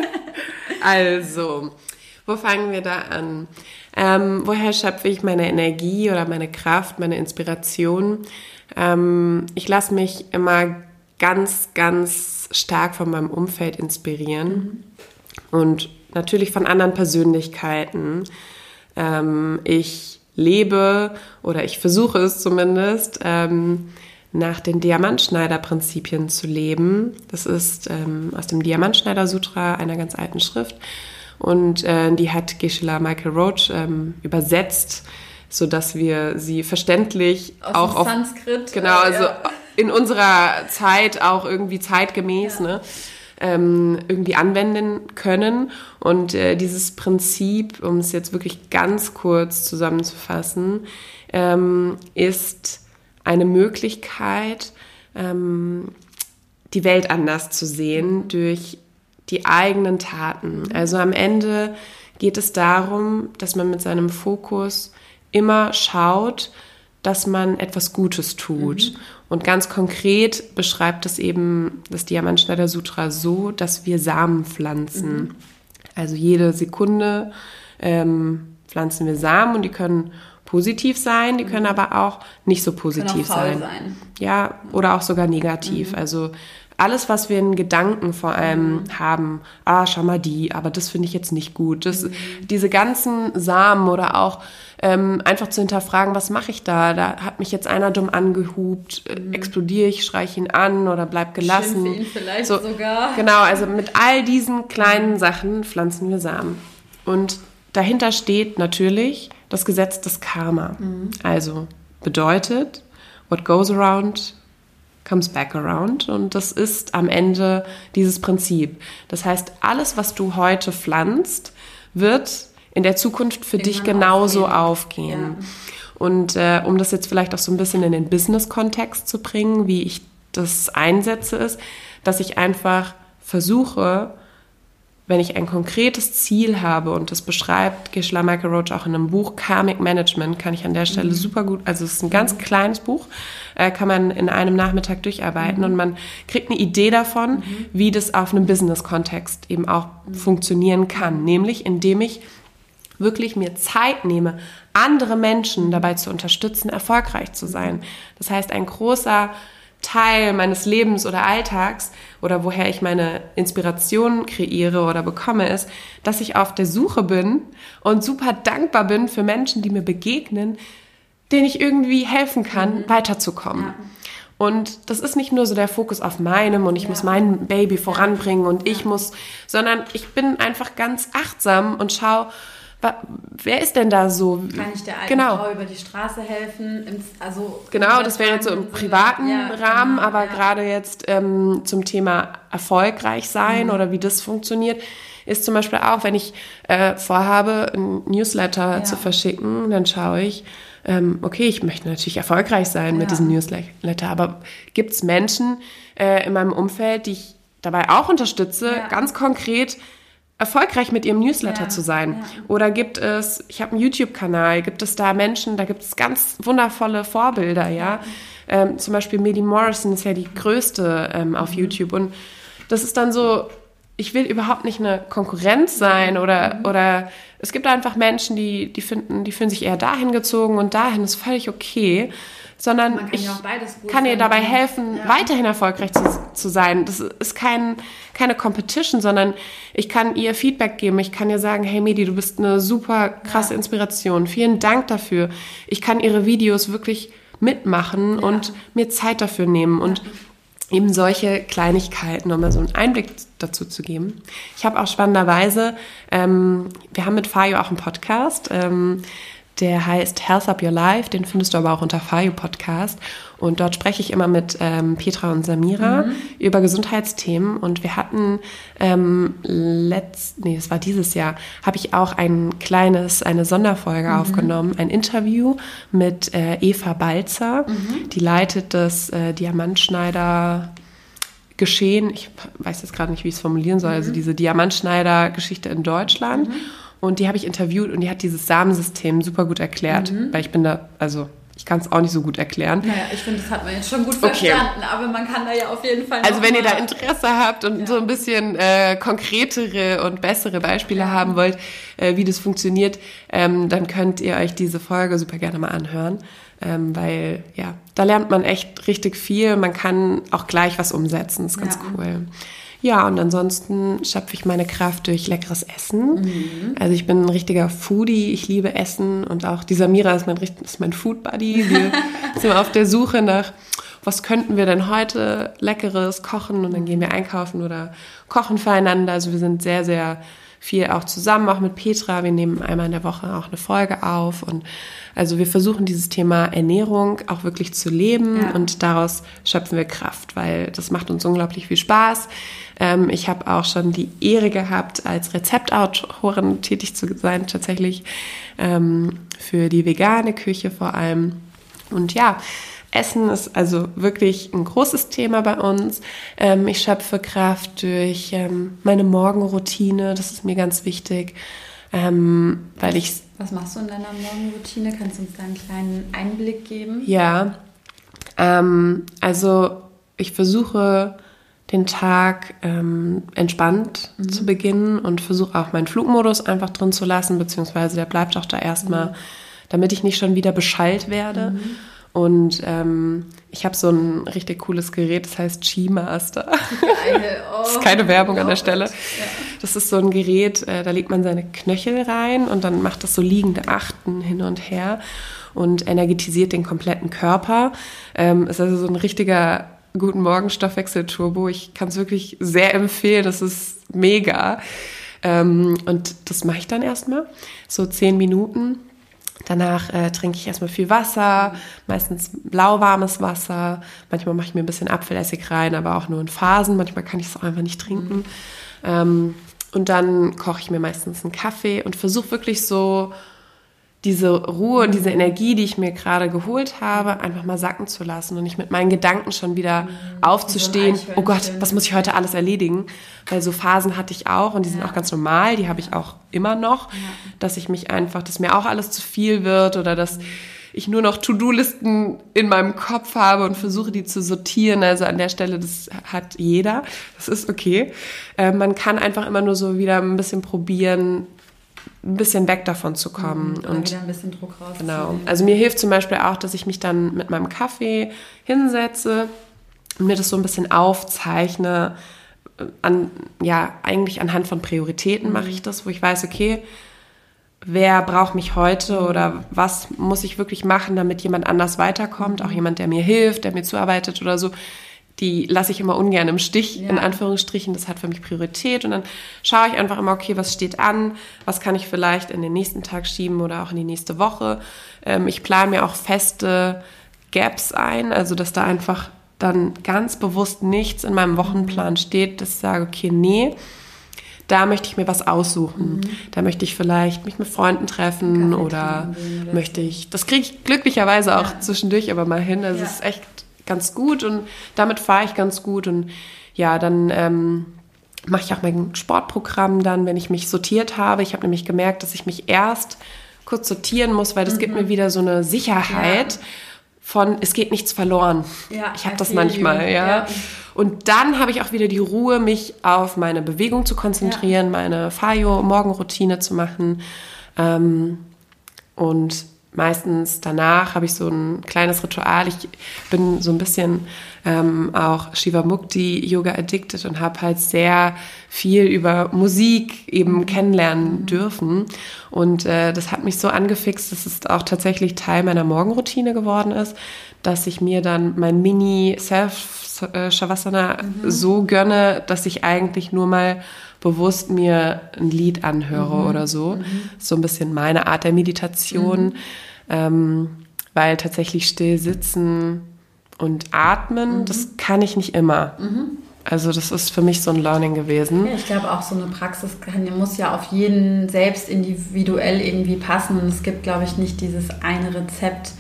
also, wo fangen wir da an? Ähm, woher schöpfe ich meine Energie oder meine Kraft, meine Inspiration? Ähm, ich lasse mich immer ganz, ganz stark von meinem Umfeld inspirieren und natürlich von anderen Persönlichkeiten. Ähm, ich lebe oder ich versuche es zumindest, ähm, nach den Diamantschneider-Prinzipien zu leben. Das ist ähm, aus dem Diamantschneider-Sutra, einer ganz alten Schrift. Und äh, die hat Geshe-la Michael Roach ähm, übersetzt, sodass wir sie verständlich Aus auch auf Sanskrit. Genau, äh, also ja. in unserer Zeit auch irgendwie zeitgemäß, ne? Ähm, irgendwie anwenden können. Und äh, dieses Prinzip, um es jetzt wirklich ganz kurz zusammenzufassen, ähm, ist eine Möglichkeit, ähm, die Welt anders zu sehen durch die eigenen Taten. Also am Ende geht es darum, dass man mit seinem Fokus immer schaut, dass man etwas Gutes tut. Und ganz konkret beschreibt es eben das Diamantschneider Sutra so, dass wir Samen pflanzen. Also jede Sekunde ähm, pflanzen wir Samen und die können positiv sein, die können aber auch nicht so positiv sein. sein. Ja, oder auch sogar negativ. Also alles, was wir in Gedanken vor allem haben, ah, schau mal die, aber das finde ich jetzt nicht gut. Das, Diese ganzen Samen oder auch ähm, einfach zu hinterfragen, was mache ich da? Da hat mich jetzt einer dumm angehupt, äh, explodiere ich, schreie ich ihn an oder bleib gelassen. Schimpfe ihn vielleicht sogar. Genau, also mit all diesen kleinen Sachen pflanzen wir Samen. Und dahinter steht natürlich das Gesetz des Karma. Mhm. Also bedeutet, what goes around comes back around. Und das ist am Ende dieses Prinzip. Das heißt, alles, was du heute pflanzt, wird in der Zukunft für Irgendwann dich genauso aufgehen. aufgehen. Ja. Und äh, um das jetzt vielleicht auch so ein bisschen in den Business-Kontext zu bringen, wie ich das einsetze, ist, dass ich einfach versuche, wenn ich ein konkretes Ziel habe und das beschreibt Michael Roach auch in einem Buch Karmic Management, kann ich an der Stelle mhm. super gut, also es ist ein ganz kleines Buch, äh, kann man in einem Nachmittag durcharbeiten mhm. und man kriegt eine Idee davon, mhm. wie das auf einem Business-Kontext eben auch mhm. funktionieren kann, nämlich indem ich wirklich mir Zeit nehme, andere Menschen dabei zu unterstützen, erfolgreich zu sein. Das heißt, ein großer Teil meines Lebens oder Alltags oder woher ich meine Inspiration kreiere oder bekomme, ist, dass ich auf der Suche bin und super dankbar bin für Menschen, die mir begegnen, denen ich irgendwie helfen kann, mhm. weiterzukommen. Ja. Und das ist nicht nur so der Fokus auf meinem und ich ja. muss mein Baby voranbringen und ich muss, sondern ich bin einfach ganz achtsam und schaue, wer ist denn da so? Kann ich der alten genau. Frau über die Straße helfen? Also genau, das wäre jetzt so im privaten ja, Rahmen, genau, aber ja. gerade jetzt ähm, zum Thema erfolgreich sein mhm. oder wie das funktioniert, ist zum Beispiel auch, wenn ich äh, vorhabe, ein Newsletter ja. zu verschicken, dann schaue ich, ähm, okay, ich möchte natürlich erfolgreich sein mit diesem Newsletter, aber gibt es Menschen äh, in meinem Umfeld, die ich dabei auch unterstütze, ganz konkret erfolgreich mit ihrem Newsletter ja, zu sein? Ja. Oder gibt es, ich habe einen YouTube-Kanal, gibt es da Menschen, da gibt es ganz wundervolle Vorbilder, ja. Ähm, zum Beispiel Medi Morrison ist ja die größte ähm, auf mhm. YouTube und das ist dann so, ich will überhaupt nicht eine Konkurrenz sein oder, mhm. oder es gibt einfach Menschen, die, die finden, die fühlen sich eher dahin gezogen und dahin ist völlig okay sondern kann ich kann ihr dabei helfen, ja. weiterhin erfolgreich zu, zu sein. Das ist kein, keine Competition, sondern ich kann ihr Feedback geben. Ich kann ihr sagen, hey Medi, du bist eine super krasse ja. Inspiration. Vielen Dank dafür. Ich kann ihre Videos wirklich mitmachen ja. und mir Zeit dafür nehmen und eben solche Kleinigkeiten, um mal so einen Einblick dazu zu geben. Ich habe auch spannenderweise, ähm, wir haben mit Fayo auch einen Podcast. Ähm, der heißt Health Up Your Life, den findest du aber auch unter Fayo Podcast. Und dort spreche ich immer mit ähm, Petra und Samira mhm. über Gesundheitsthemen. Und wir hatten ähm, letzt, nee, es war dieses Jahr, habe ich auch ein kleines, eine Sonderfolge mhm. aufgenommen, ein Interview mit äh, Eva Balzer. Mhm. Die leitet das äh, Diamantschneider Geschehen, ich weiß jetzt gerade nicht, wie ich es formulieren soll, also mhm. diese Diamantschneider-Geschichte in Deutschland. Mhm. Und die habe ich interviewt und die hat dieses Samensystem super gut erklärt, mhm. weil ich bin da, also ich kann es auch nicht so gut erklären. Naja, ich finde, das hat man jetzt schon gut okay. verstanden, aber man kann da ja auf jeden Fall. Also wenn ihr da Interesse habt und ja. so ein bisschen äh, konkretere und bessere Beispiele ja. haben wollt, äh, wie das funktioniert, ähm, dann könnt ihr euch diese Folge super gerne mal anhören. Ähm, weil ja, da lernt man echt richtig viel. Man kann auch gleich was umsetzen. Das ist ganz ja. cool. Ja, und ansonsten schöpfe ich meine Kraft durch leckeres Essen. Mhm. Also ich bin ein richtiger Foodie, ich liebe Essen und auch dieser Mira ist mein, ist mein Food Buddy. Wir sind auf der Suche nach, was könnten wir denn heute leckeres kochen und dann gehen wir einkaufen oder kochen füreinander. Also wir sind sehr, sehr viel auch zusammen, auch mit Petra. Wir nehmen einmal in der Woche auch eine Folge auf und also wir versuchen dieses Thema Ernährung auch wirklich zu leben ja. und daraus schöpfen wir Kraft, weil das macht uns unglaublich viel Spaß. Ähm, ich habe auch schon die Ehre gehabt, als Rezeptautorin tätig zu sein, tatsächlich ähm, für die vegane Küche vor allem. Und ja, Essen ist also wirklich ein großes Thema bei uns. Ähm, ich schöpfe Kraft durch ähm, meine Morgenroutine, das ist mir ganz wichtig, ähm, weil ich. Was machst du in deiner Morgenroutine? Kannst du uns da einen kleinen Einblick geben? Ja, ähm, also ich versuche den Tag ähm, entspannt mhm. zu beginnen und versuche auch meinen Flugmodus einfach drin zu lassen, beziehungsweise der bleibt auch da erstmal, mhm. damit ich nicht schon wieder beschallt werde. Mhm. Und ähm, ich habe so ein richtig cooles Gerät, das heißt Chi-Master. Oh, das ist keine Werbung an der Stelle. Das ist so ein Gerät, äh, da legt man seine Knöchel rein und dann macht das so liegende Achten hin und her und energetisiert den kompletten Körper. Ähm, ist also so ein richtiger Guten Morgen Stoffwechsel-Turbo. Ich kann es wirklich sehr empfehlen. Das ist mega. Ähm, und das mache ich dann erstmal, so zehn Minuten. Danach äh, trinke ich erstmal viel Wasser, meistens lauwarmes Wasser. Manchmal mache ich mir ein bisschen Apfelessig rein, aber auch nur in Phasen. Manchmal kann ich es auch einfach nicht trinken. Mhm. Ähm, und dann koche ich mir meistens einen Kaffee und versuche wirklich so diese Ruhe und diese Energie, die ich mir gerade geholt habe, einfach mal sacken zu lassen und nicht mit meinen Gedanken schon wieder mhm. aufzustehen. So oh Gott, was muss ich heute alles erledigen? Weil so Phasen hatte ich auch und die sind ja. auch ganz normal, die habe ich auch immer noch, ja. dass ich mich einfach, dass mir auch alles zu viel wird oder dass ich nur noch To-Do-Listen in meinem Kopf habe und versuche, die zu sortieren. Also an der Stelle, das hat jeder. Das ist okay. Äh, man kann einfach immer nur so wieder ein bisschen probieren, ein bisschen weg davon zu kommen. Mhm, und wieder ein bisschen Druck raus. Genau. Also mir hilft zum Beispiel auch, dass ich mich dann mit meinem Kaffee hinsetze und mir das so ein bisschen aufzeichne. An, ja, eigentlich anhand von Prioritäten mhm. mache ich das, wo ich weiß, okay, wer braucht mich heute oder was muss ich wirklich machen, damit jemand anders weiterkommt, auch jemand, der mir hilft, der mir zuarbeitet oder so. Die lasse ich immer ungern im Stich, ja. in Anführungsstrichen. Das hat für mich Priorität. Und dann schaue ich einfach immer, okay, was steht an? Was kann ich vielleicht in den nächsten Tag schieben oder auch in die nächste Woche? Ähm, ich plane mir auch feste Gaps ein, also dass da einfach dann ganz bewusst nichts in meinem Wochenplan steht, dass ich sage, okay, nee, da möchte ich mir was aussuchen. Mhm. Da möchte ich vielleicht mich mit Freunden treffen oder, oder, möchte ich, das kriege ich glücklicherweise auch ja. zwischendurch aber mal hin. Also ja. es ist echt ganz gut und damit fahre ich ganz gut und ja, dann ähm, mache ich auch mein Sportprogramm dann, wenn ich mich sortiert habe. Ich habe nämlich gemerkt, dass ich mich erst kurz sortieren muss, weil das mhm. gibt mir wieder so eine Sicherheit. Ja von es geht nichts verloren. Ja, ich habe das manchmal, ja. ja. Und dann habe ich auch wieder die Ruhe, mich auf meine Bewegung zu konzentrieren, ja. meine Fayo-Morgenroutine zu machen. Ähm, und meistens danach habe ich so ein kleines Ritual. Ich bin so ein bisschen ähm, auch Shiva Mukti Yoga addicted und habe halt sehr viel über Musik eben mhm. kennenlernen dürfen. Und äh, das hat mich so angefixt, dass es auch tatsächlich Teil meiner Morgenroutine geworden ist, dass ich mir dann mein Mini Self Shavasana mhm. so gönne, dass ich eigentlich nur mal bewusst mir ein Lied anhöre mhm. oder so. Mhm. So ein bisschen meine Art der Meditation, mhm. ähm, weil tatsächlich still sitzen und atmen, mhm. das kann ich nicht immer. Mhm. Also das ist für mich so ein Learning gewesen. Ja, ich glaube auch so eine Praxis kann, muss ja auf jeden selbst individuell irgendwie passen und es gibt, glaube ich, nicht dieses eine Rezept,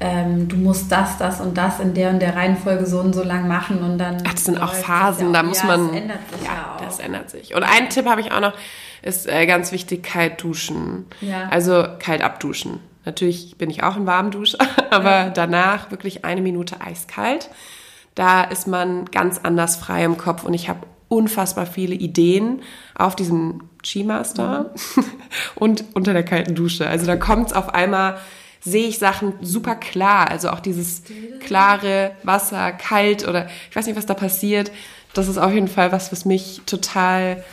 ähm, du musst das, das und das in der und der Reihenfolge so und so lang machen und dann. Ach, das sind auch Phasen, ja da muss ja, man. Das ändert sich ja, ja auch. Das ändert sich. Und ein Tipp habe ich auch noch, ist äh, ganz wichtig, kalt duschen. Ja. Also kalt abduschen. Natürlich bin ich auch ein Warmduscher, aber danach wirklich eine Minute eiskalt. Da ist man ganz anders frei im Kopf und ich habe unfassbar viele Ideen auf diesem G-Master mhm. und unter der kalten Dusche. Also da kommt es auf einmal sehe ich Sachen super klar. Also auch dieses klare Wasser, kalt oder ich weiß nicht, was da passiert. Das ist auf jeden Fall was, was mich total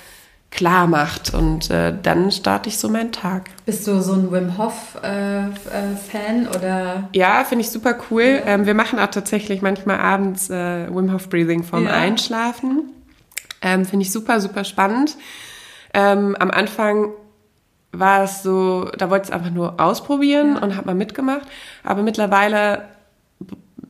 klar macht und äh, dann starte ich so meinen Tag. Bist du so ein Wim Hof äh, äh, Fan oder? Ja, finde ich super cool. Ja. Ähm, wir machen auch tatsächlich manchmal abends äh, Wim Hof Breathing vorm ja. Einschlafen. Ähm, finde ich super, super spannend. Ähm, am Anfang war es so, da wollte ich es einfach nur ausprobieren ja. und habe mal mitgemacht. Aber mittlerweile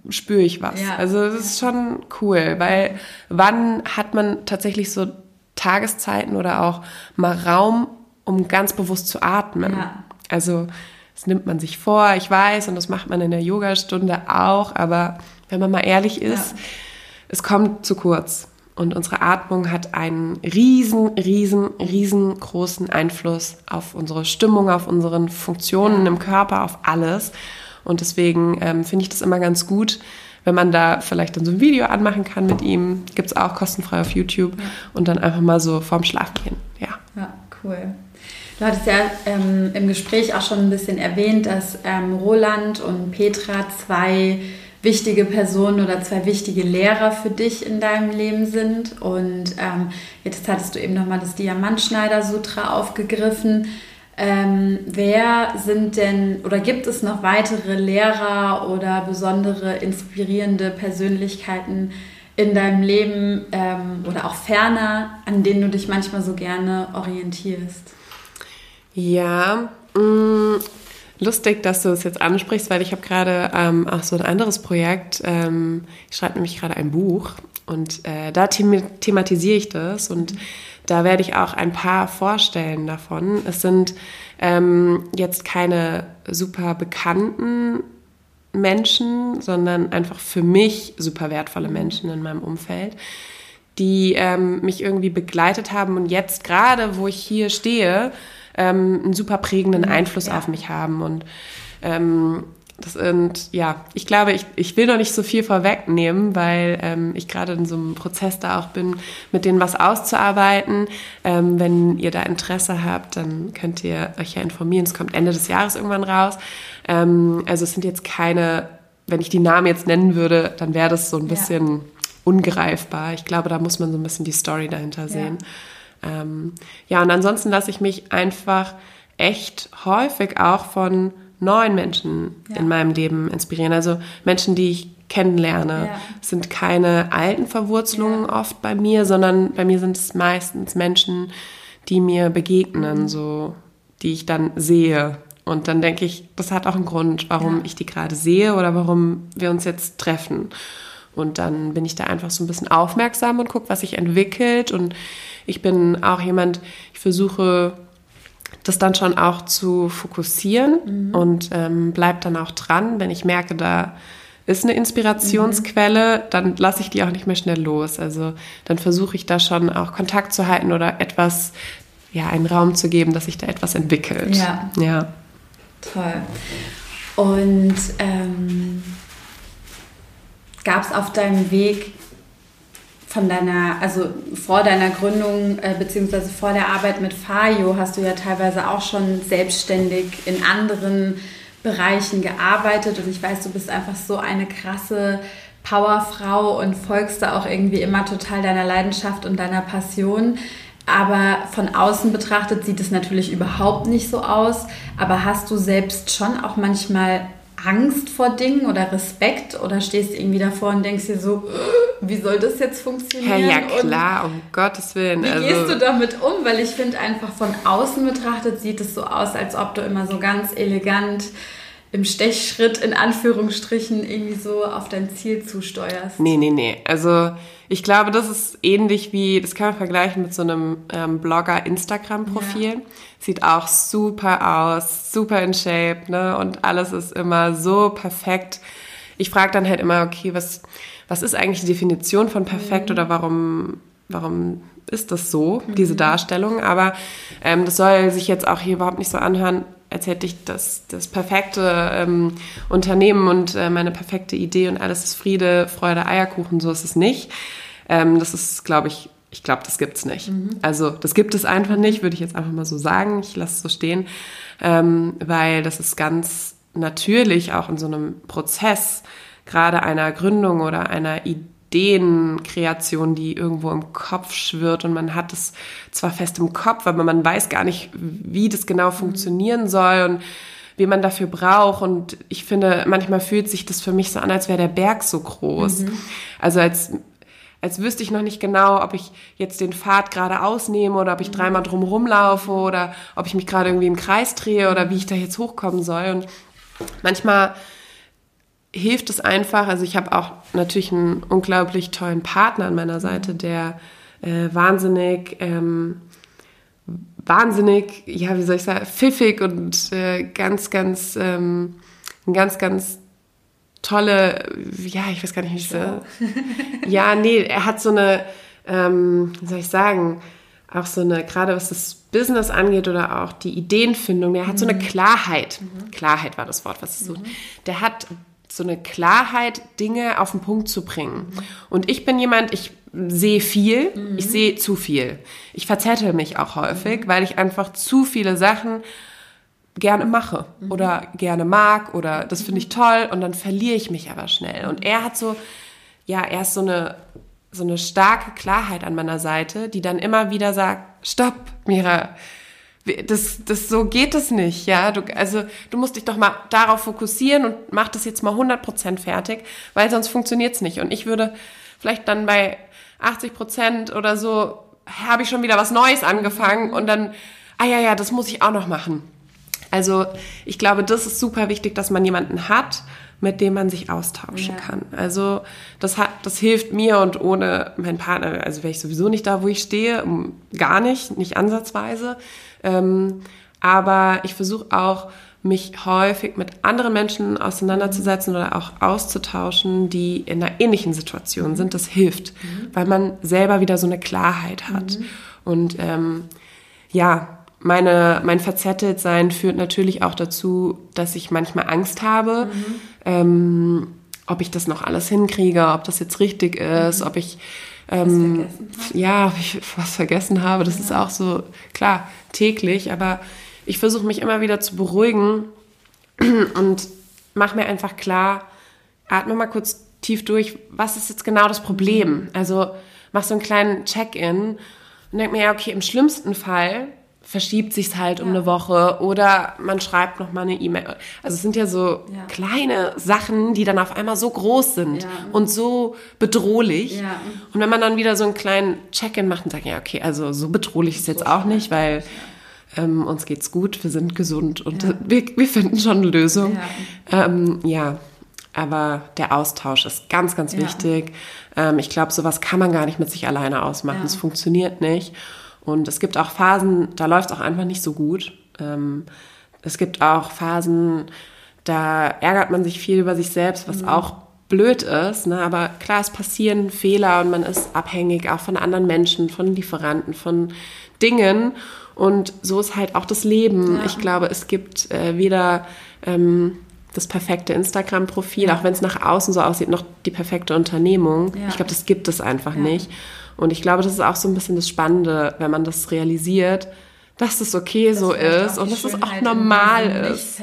spüre ich was. Ja. Also es ist schon cool, weil wann hat man tatsächlich so Tageszeiten oder auch mal Raum, um ganz bewusst zu atmen? Ja. Also das nimmt man sich vor, ich weiß, und das macht man in der Yogastunde auch, aber wenn man mal ehrlich ist, es kommt zu kurz. Und unsere Atmung hat einen riesen, riesen, riesengroßen Einfluss auf unsere Stimmung, auf unsere Funktionen im Körper, auf alles. Und deswegen ähm, finde ich das immer ganz gut, wenn man da vielleicht dann so ein Video anmachen kann mit ihm. Gibt es auch kostenfrei auf YouTube. Ja. Und dann einfach mal so vorm Schlafen gehen. Ja, ja cool. Du hattest ja ähm, im Gespräch auch schon ein bisschen erwähnt, dass ähm, Roland und Petra zwei wichtige Personen oder zwei wichtige Lehrer für dich in deinem Leben sind. Und ähm, jetzt hattest du eben nochmal das Diamantschneider-Sutra aufgegriffen. Ähm, wer sind denn oder gibt es noch weitere Lehrer oder besondere inspirierende Persönlichkeiten in deinem Leben ähm, oder auch ferner, an denen du dich manchmal so gerne orientierst? Ja, mm, lustig, dass du es jetzt ansprichst, weil ich habe gerade ähm, auch so ein anderes Projekt. Ähm, ich schreibe nämlich gerade ein Buch und äh, da them thematisiere ich das und da werde ich auch ein paar vorstellen davon. Es sind ähm, jetzt keine super bekannten Menschen, sondern einfach für mich super wertvolle Menschen in meinem Umfeld, die ähm, mich irgendwie begleitet haben und jetzt gerade, wo ich hier stehe, ähm, einen super prägenden mhm, Einfluss ja. auf mich haben. Und ähm, das sind, ja, ich glaube, ich, ich will noch nicht so viel vorwegnehmen, weil ähm, ich gerade in so einem Prozess da auch bin, mit denen was auszuarbeiten. Ähm, wenn ihr da Interesse habt, dann könnt ihr euch ja informieren. Es kommt Ende des Jahres irgendwann raus. Ähm, also es sind jetzt keine, wenn ich die Namen jetzt nennen würde, dann wäre das so ein bisschen ja. ungreifbar. Ich glaube, da muss man so ein bisschen die Story dahinter sehen. Ja, ähm, ja und ansonsten lasse ich mich einfach echt häufig auch von neuen Menschen ja. in meinem Leben inspirieren. Also Menschen, die ich kennenlerne. Ja. Es sind keine alten Verwurzelungen ja. oft bei mir, sondern bei mir sind es meistens Menschen, die mir begegnen, mhm. so die ich dann sehe. Und dann denke ich, das hat auch einen Grund, warum ich die gerade sehe oder warum wir uns jetzt treffen. Und dann bin ich da einfach so ein bisschen aufmerksam und gucke, was sich entwickelt. Und ich bin auch jemand, ich versuche das dann schon auch zu fokussieren mhm. und ähm, bleib dann auch dran, wenn ich merke, da ist eine Inspirationsquelle, mhm. dann lasse ich die auch nicht mehr schnell los. Also dann versuche ich da schon auch Kontakt zu halten oder etwas, ja, einen Raum zu geben, dass sich da etwas entwickelt. Ja. ja. Toll. Und ähm, gab es auf deinem Weg von deiner, also vor deiner Gründung äh, beziehungsweise vor der Arbeit mit Fayo hast du ja teilweise auch schon selbstständig in anderen Bereichen gearbeitet und ich weiß, du bist einfach so eine krasse Powerfrau und folgst da auch irgendwie immer total deiner Leidenschaft und deiner Passion. Aber von außen betrachtet sieht es natürlich überhaupt nicht so aus. Aber hast du selbst schon auch manchmal Angst vor Dingen oder Respekt oder stehst irgendwie davor und denkst dir so, wie soll das jetzt funktionieren? Ja, ja klar, und um Gottes Willen. Wie also gehst du damit um? Weil ich finde einfach von außen betrachtet sieht es so aus, als ob du immer so ganz elegant im Stechschritt in Anführungsstrichen irgendwie so auf dein Ziel zusteuerst. Nee, nee, nee. Also ich glaube, das ist ähnlich wie, das kann man vergleichen mit so einem ähm, Blogger-Instagram-Profil. Ja. Sieht auch super aus, super in Shape, ne? Und alles ist immer so perfekt. Ich frage dann halt immer, okay, was, was ist eigentlich die Definition von perfekt mhm. oder warum, warum ist das so, mhm. diese Darstellung? Aber ähm, das soll sich jetzt auch hier überhaupt nicht so anhören, als hätte ich das, das perfekte ähm, Unternehmen und äh, meine perfekte Idee und alles ist Friede, Freude, Eierkuchen. So ist es nicht. Ähm, das ist, glaube ich, ich glaube, das gibt's nicht. Mhm. Also das gibt es einfach nicht, würde ich jetzt einfach mal so sagen. Ich lasse es so stehen, ähm, weil das ist ganz natürlich auch in so einem Prozess, gerade einer Gründung oder einer Idee, Ideenkreation, die irgendwo im Kopf schwirrt und man hat es zwar fest im Kopf, aber man weiß gar nicht, wie das genau funktionieren soll und wie man dafür braucht. Und ich finde, manchmal fühlt sich das für mich so an, als wäre der Berg so groß. Mhm. Also als als wüsste ich noch nicht genau, ob ich jetzt den Pfad gerade ausnehme oder ob ich mhm. dreimal drumherum laufe oder ob ich mich gerade irgendwie im Kreis drehe oder wie ich da jetzt hochkommen soll. Und manchmal hilft es einfach, also ich habe auch natürlich einen unglaublich tollen Partner an meiner Seite, der äh, wahnsinnig, ähm, wahnsinnig, ja, wie soll ich sagen, pfiffig und äh, ganz, ganz, ähm, ein ganz, ganz tolle, ja, ich weiß gar nicht, wie ich so. ja, nee, er hat so eine, ähm, wie soll ich sagen, auch so eine, gerade was das Business angeht oder auch die Ideenfindung, der hat mhm. so eine mhm. Klarheit. Mhm. Klarheit war das Wort, was ich suche. Mhm. Der hat so eine Klarheit, Dinge auf den Punkt zu bringen. Und ich bin jemand, ich sehe viel, mhm. ich sehe zu viel. Ich verzettel mich auch häufig, mhm. weil ich einfach zu viele Sachen gerne mache mhm. oder gerne mag oder das finde ich toll und dann verliere ich mich aber schnell. Und er hat so, ja, er ist so eine, so eine starke Klarheit an meiner Seite, die dann immer wieder sagt, stopp, Mira, das, das, so geht es nicht, ja. Du, also, du musst dich doch mal darauf fokussieren und mach das jetzt mal 100% fertig, weil sonst funktioniert's nicht. Und ich würde vielleicht dann bei 80 Prozent oder so, habe ich schon wieder was Neues angefangen und dann, ah ja, ja, das muss ich auch noch machen. Also ich glaube, das ist super wichtig, dass man jemanden hat, mit dem man sich austauschen ja. kann. Also das hat, das hilft mir und ohne meinen Partner, also wäre ich sowieso nicht da, wo ich stehe, gar nicht, nicht ansatzweise. Ähm, aber ich versuche auch, mich häufig mit anderen Menschen auseinanderzusetzen oder auch auszutauschen, die in einer ähnlichen Situation sind. Das hilft, mhm. weil man selber wieder so eine Klarheit hat. Mhm. Und ähm, ja, meine, mein Verzetteltsein führt natürlich auch dazu, dass ich manchmal Angst habe, mhm. ähm, ob ich das noch alles hinkriege, ob das jetzt richtig ist, mhm. ob ich ähm, ja, ob ich was vergessen habe. Das ja. ist auch so klar täglich, aber ich versuche mich immer wieder zu beruhigen und mache mir einfach klar, atme mal kurz tief durch, was ist jetzt genau das Problem? Also mach so einen kleinen Check-in und denk mir, ja, okay, im schlimmsten Fall verschiebt sich's halt um eine Woche oder man schreibt noch mal eine E-Mail. Also es sind ja so ja. kleine Sachen, die dann auf einmal so groß sind ja. und so bedrohlich. Ja. Und wenn man dann wieder so einen kleinen Check-in macht und sagt, ja, okay, also so bedrohlich ist jetzt auch nicht, weil ähm, uns geht's gut, wir sind gesund und ja. wir, wir finden schon eine Lösung. Ja. Ähm, ja. aber der Austausch ist ganz, ganz wichtig. Ähm, ich glaube, sowas kann man gar nicht mit sich alleine ausmachen. Es funktioniert nicht. Und es gibt auch Phasen, da läuft es auch einfach nicht so gut. Ähm, es gibt auch Phasen, da ärgert man sich viel über sich selbst, was mhm. auch blöd ist. Ne? Aber klar, es passieren Fehler und man ist abhängig auch von anderen Menschen, von Lieferanten, von Dingen. Und so ist halt auch das Leben. Ja. Ich glaube, es gibt äh, weder ähm, das perfekte Instagram-Profil, ja. auch wenn es nach außen so aussieht, noch die perfekte Unternehmung. Ja. Ich glaube, das gibt es einfach nicht. Und ich glaube, das ist auch so ein bisschen das Spannende, wenn man das realisiert, dass das okay das so ist und dass es auch normal ist.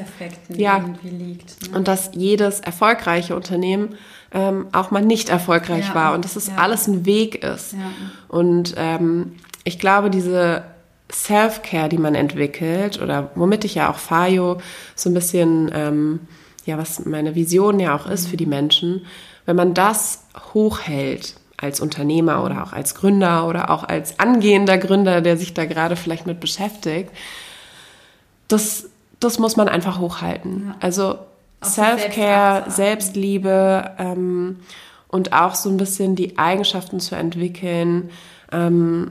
ja. Liegt, ne? Und dass jedes erfolgreiche Unternehmen ähm, auch mal nicht erfolgreich war und dass es alles ein Weg ist. Und ähm, ich glaube, diese Self-Care, die man entwickelt oder womit ich ja auch Fayo so ein bisschen, ähm, ja, was meine Vision ja auch ist für die Menschen, wenn man das hochhält als Unternehmer oder auch als Gründer oder auch als angehender Gründer, der sich da gerade vielleicht mit beschäftigt, das, das muss man einfach hochhalten. Ja. Also Self-Care, Selbstliebe ähm, und auch so ein bisschen die Eigenschaften zu entwickeln, ähm,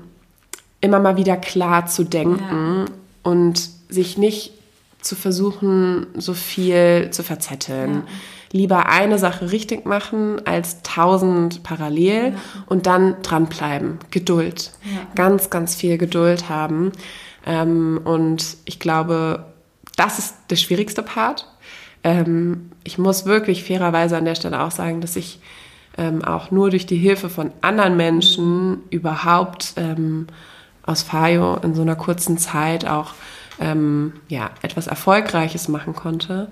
immer mal wieder klar zu denken ja. und sich nicht zu versuchen, so viel zu verzetteln. Ja. Lieber eine Sache richtig machen als tausend parallel ja. und dann dranbleiben. Geduld. Ganz, ganz viel Geduld haben. Ähm, und ich glaube, das ist der schwierigste Part. Ähm, ich muss wirklich fairerweise an der Stelle auch sagen, dass ich ähm, auch nur durch die Hilfe von anderen Menschen überhaupt aus Fayo in so einer kurzen Zeit auch ähm, ja, etwas Erfolgreiches machen konnte.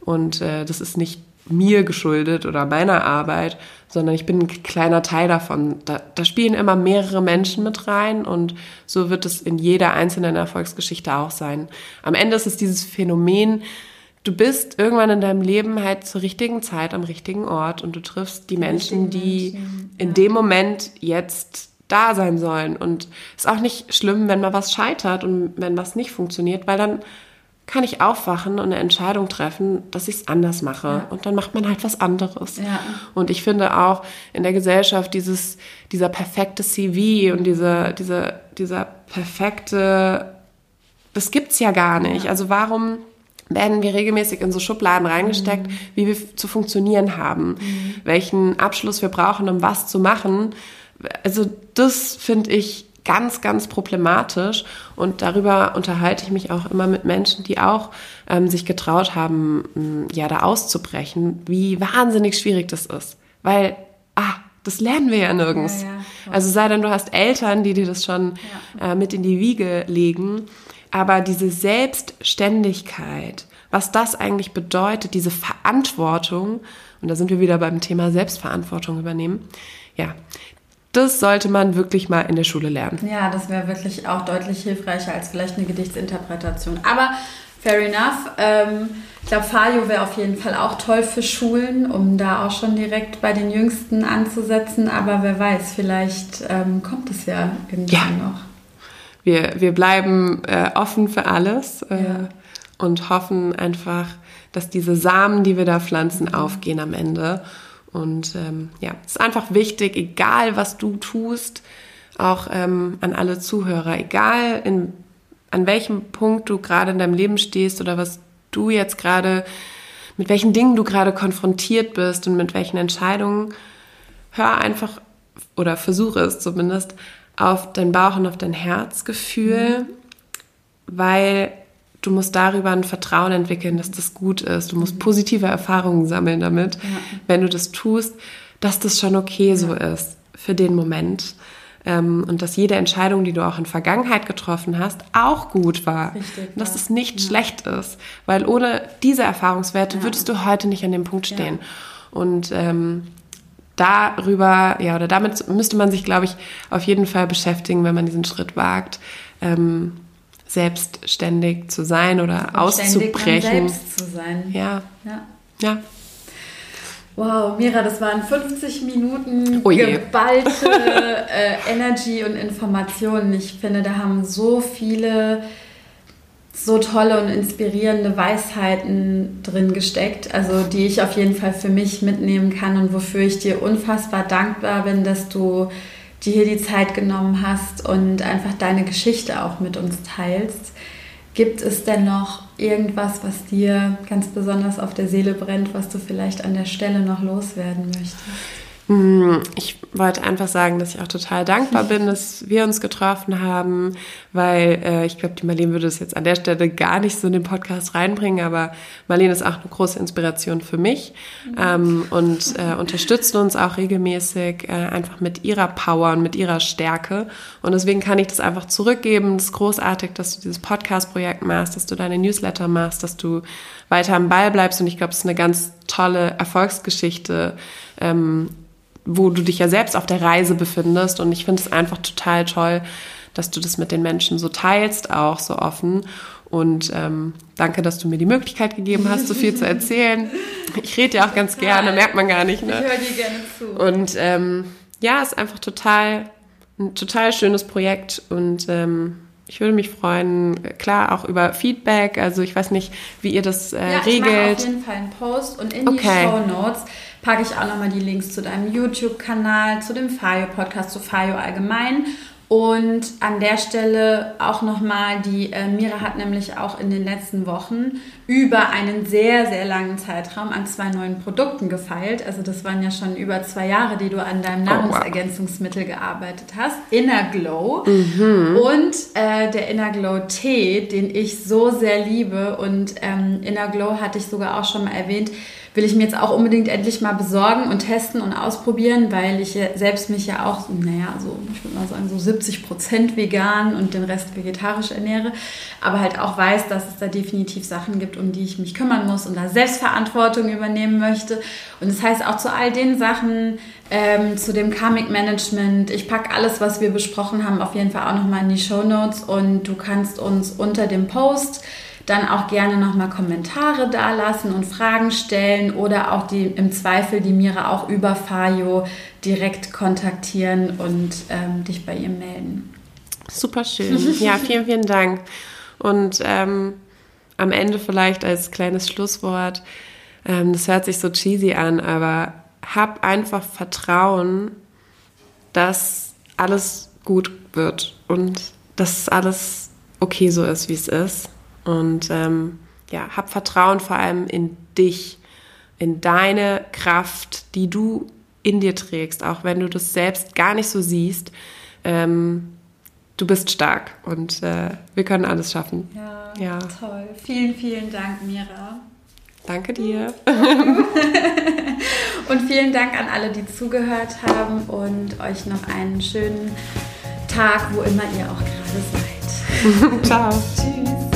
Und äh, das ist nicht mir geschuldet oder meiner Arbeit, sondern ich bin ein kleiner Teil davon. Da, da, spielen immer mehrere Menschen mit rein und so wird es in jeder einzelnen Erfolgsgeschichte auch sein. Am Ende ist es dieses Phänomen, du bist irgendwann in deinem Leben halt zur richtigen Zeit am richtigen Ort und du triffst die Menschen, die in dem Moment jetzt da sein sollen. Und es ist auch nicht schlimm, wenn mal was scheitert und wenn was nicht funktioniert, weil dann kann ich aufwachen und eine Entscheidung treffen, dass ich es anders mache. Ja. Und dann macht man halt was anderes. Ja. Und ich finde auch in der Gesellschaft dieses, dieser perfekte CV und dieser, dieser, dieser perfekte, das gibt's ja gar nicht. Ja. Also warum werden wir regelmäßig in so Schubladen reingesteckt, mhm. wie wir zu funktionieren haben, mhm. welchen Abschluss wir brauchen, um was zu machen also das finde ich ganz, ganz problematisch und darüber unterhalte ich mich auch immer mit Menschen, die auch ähm, sich getraut haben, ja, da auszubrechen, wie wahnsinnig schwierig das ist. Weil, ah, das lernen wir ja nirgends. Ja, ja, also sei denn, du hast Eltern, die dir das schon ja. äh, mit in die Wiege legen. Aber diese Selbstständigkeit, was das eigentlich bedeutet, diese Verantwortung, und da sind wir wieder beim Thema Selbstverantwortung übernehmen, ja, das sollte man wirklich mal in der Schule lernen. Ja, das wäre wirklich auch deutlich hilfreicher als vielleicht eine Gedichtsinterpretation. Aber fair enough. Ähm, ich glaube, Fajo wäre auf jeden Fall auch toll für Schulen, um da auch schon direkt bei den Jüngsten anzusetzen. Aber wer weiß, vielleicht ähm, kommt es ja irgendwann ja. noch. Wir, wir bleiben äh, offen für alles äh, ja. und hoffen einfach, dass diese Samen, die wir da pflanzen, aufgehen am Ende. Und ähm, ja, es ist einfach wichtig, egal was du tust, auch ähm, an alle Zuhörer, egal in, an welchem Punkt du gerade in deinem Leben stehst oder was du jetzt gerade, mit welchen Dingen du gerade konfrontiert bist und mit welchen Entscheidungen, hör einfach oder versuche es zumindest auf dein Bauch und auf dein Herzgefühl, mhm. weil du musst darüber ein Vertrauen entwickeln, dass das gut ist. Du musst mhm. positive Erfahrungen sammeln damit, ja. wenn du das tust, dass das schon okay ja. so ist für den Moment. Ähm, und dass jede Entscheidung, die du auch in Vergangenheit getroffen hast, auch gut war. Richtig, und dass es nicht schlecht ist. Weil ohne diese Erfahrungswerte würdest du heute nicht an dem Punkt stehen. Und ähm, darüber, ja, oder damit müsste man sich, glaube ich, auf jeden Fall beschäftigen, wenn man diesen Schritt wagt. Ähm, selbstständig zu sein oder auszubrechen. Selbst zu sein. Ja. Ja. ja. Wow, Mira, das waren 50 Minuten oh geballte äh, Energy und Informationen. Ich finde, da haben so viele so tolle und inspirierende Weisheiten drin gesteckt, also die ich auf jeden Fall für mich mitnehmen kann und wofür ich dir unfassbar dankbar bin, dass du dir hier die Zeit genommen hast und einfach deine Geschichte auch mit uns teilst. Gibt es denn noch irgendwas, was dir ganz besonders auf der Seele brennt, was du vielleicht an der Stelle noch loswerden möchtest? Hm, ich wollte einfach sagen, dass ich auch total dankbar bin, dass wir uns getroffen haben, weil äh, ich glaube, die Marlene würde es jetzt an der Stelle gar nicht so in den Podcast reinbringen, aber Marlene ist auch eine große Inspiration für mich ähm, und äh, unterstützt uns auch regelmäßig äh, einfach mit ihrer Power und mit ihrer Stärke. Und deswegen kann ich das einfach zurückgeben. Es ist großartig, dass du dieses Podcast-Projekt machst, dass du deine Newsletter machst, dass du weiter am Ball bleibst. Und ich glaube, es ist eine ganz tolle Erfolgsgeschichte. Ähm, wo du dich ja selbst auf der Reise befindest. Und ich finde es einfach total toll, dass du das mit den Menschen so teilst, auch so offen. Und ähm, danke, dass du mir die Möglichkeit gegeben hast, so viel zu erzählen. Ich rede ja auch ganz total. gerne, merkt man gar nicht. Ne? Ich höre dir gerne zu. Und ähm, ja, ist einfach total ein total schönes Projekt und ähm, ich würde mich freuen, klar, auch über Feedback. Also ich weiß nicht, wie ihr das äh, ja, regelt. Ich mache auf jeden Fall einen Post und in okay. die Show Notes packe ich auch nochmal die Links zu deinem YouTube-Kanal, zu dem Fayo-Podcast, zu Fayo allgemein. Und an der Stelle auch nochmal, die äh, Mira hat nämlich auch in den letzten Wochen über einen sehr, sehr langen Zeitraum an zwei neuen Produkten gefeilt. Also das waren ja schon über zwei Jahre, die du an deinem Nahrungsergänzungsmittel gearbeitet hast. Inner Glow. Mhm. Und äh, der Inner Glow Tee, den ich so sehr liebe. Und ähm, Inner Glow hatte ich sogar auch schon mal erwähnt will ich mir jetzt auch unbedingt endlich mal besorgen und testen und ausprobieren, weil ich selbst mich ja auch, naja, so, ich würde mal sagen, so 70 Prozent vegan und den Rest vegetarisch ernähre, aber halt auch weiß, dass es da definitiv Sachen gibt, um die ich mich kümmern muss und da Selbstverantwortung übernehmen möchte. Und das heißt auch zu all den Sachen, ähm, zu dem Karmic Management. Ich packe alles, was wir besprochen haben, auf jeden Fall auch nochmal in die Show Notes und du kannst uns unter dem Post dann auch gerne nochmal Kommentare dalassen und Fragen stellen oder auch die im Zweifel die Mira auch über Fayo direkt kontaktieren und ähm, dich bei ihr melden. Super schön. Ja, vielen, vielen Dank. Und ähm, am Ende vielleicht als kleines Schlusswort, ähm, das hört sich so cheesy an, aber hab einfach Vertrauen, dass alles gut wird und dass alles okay so ist, wie es ist. Und ähm, ja, hab Vertrauen vor allem in dich, in deine Kraft, die du in dir trägst, auch wenn du das selbst gar nicht so siehst. Ähm, du bist stark und äh, wir können alles schaffen. Ja, ja, toll. Vielen, vielen Dank, Mira. Danke dir. und vielen Dank an alle, die zugehört haben und euch noch einen schönen Tag, wo immer ihr auch gerade seid. Ciao. Tschüss.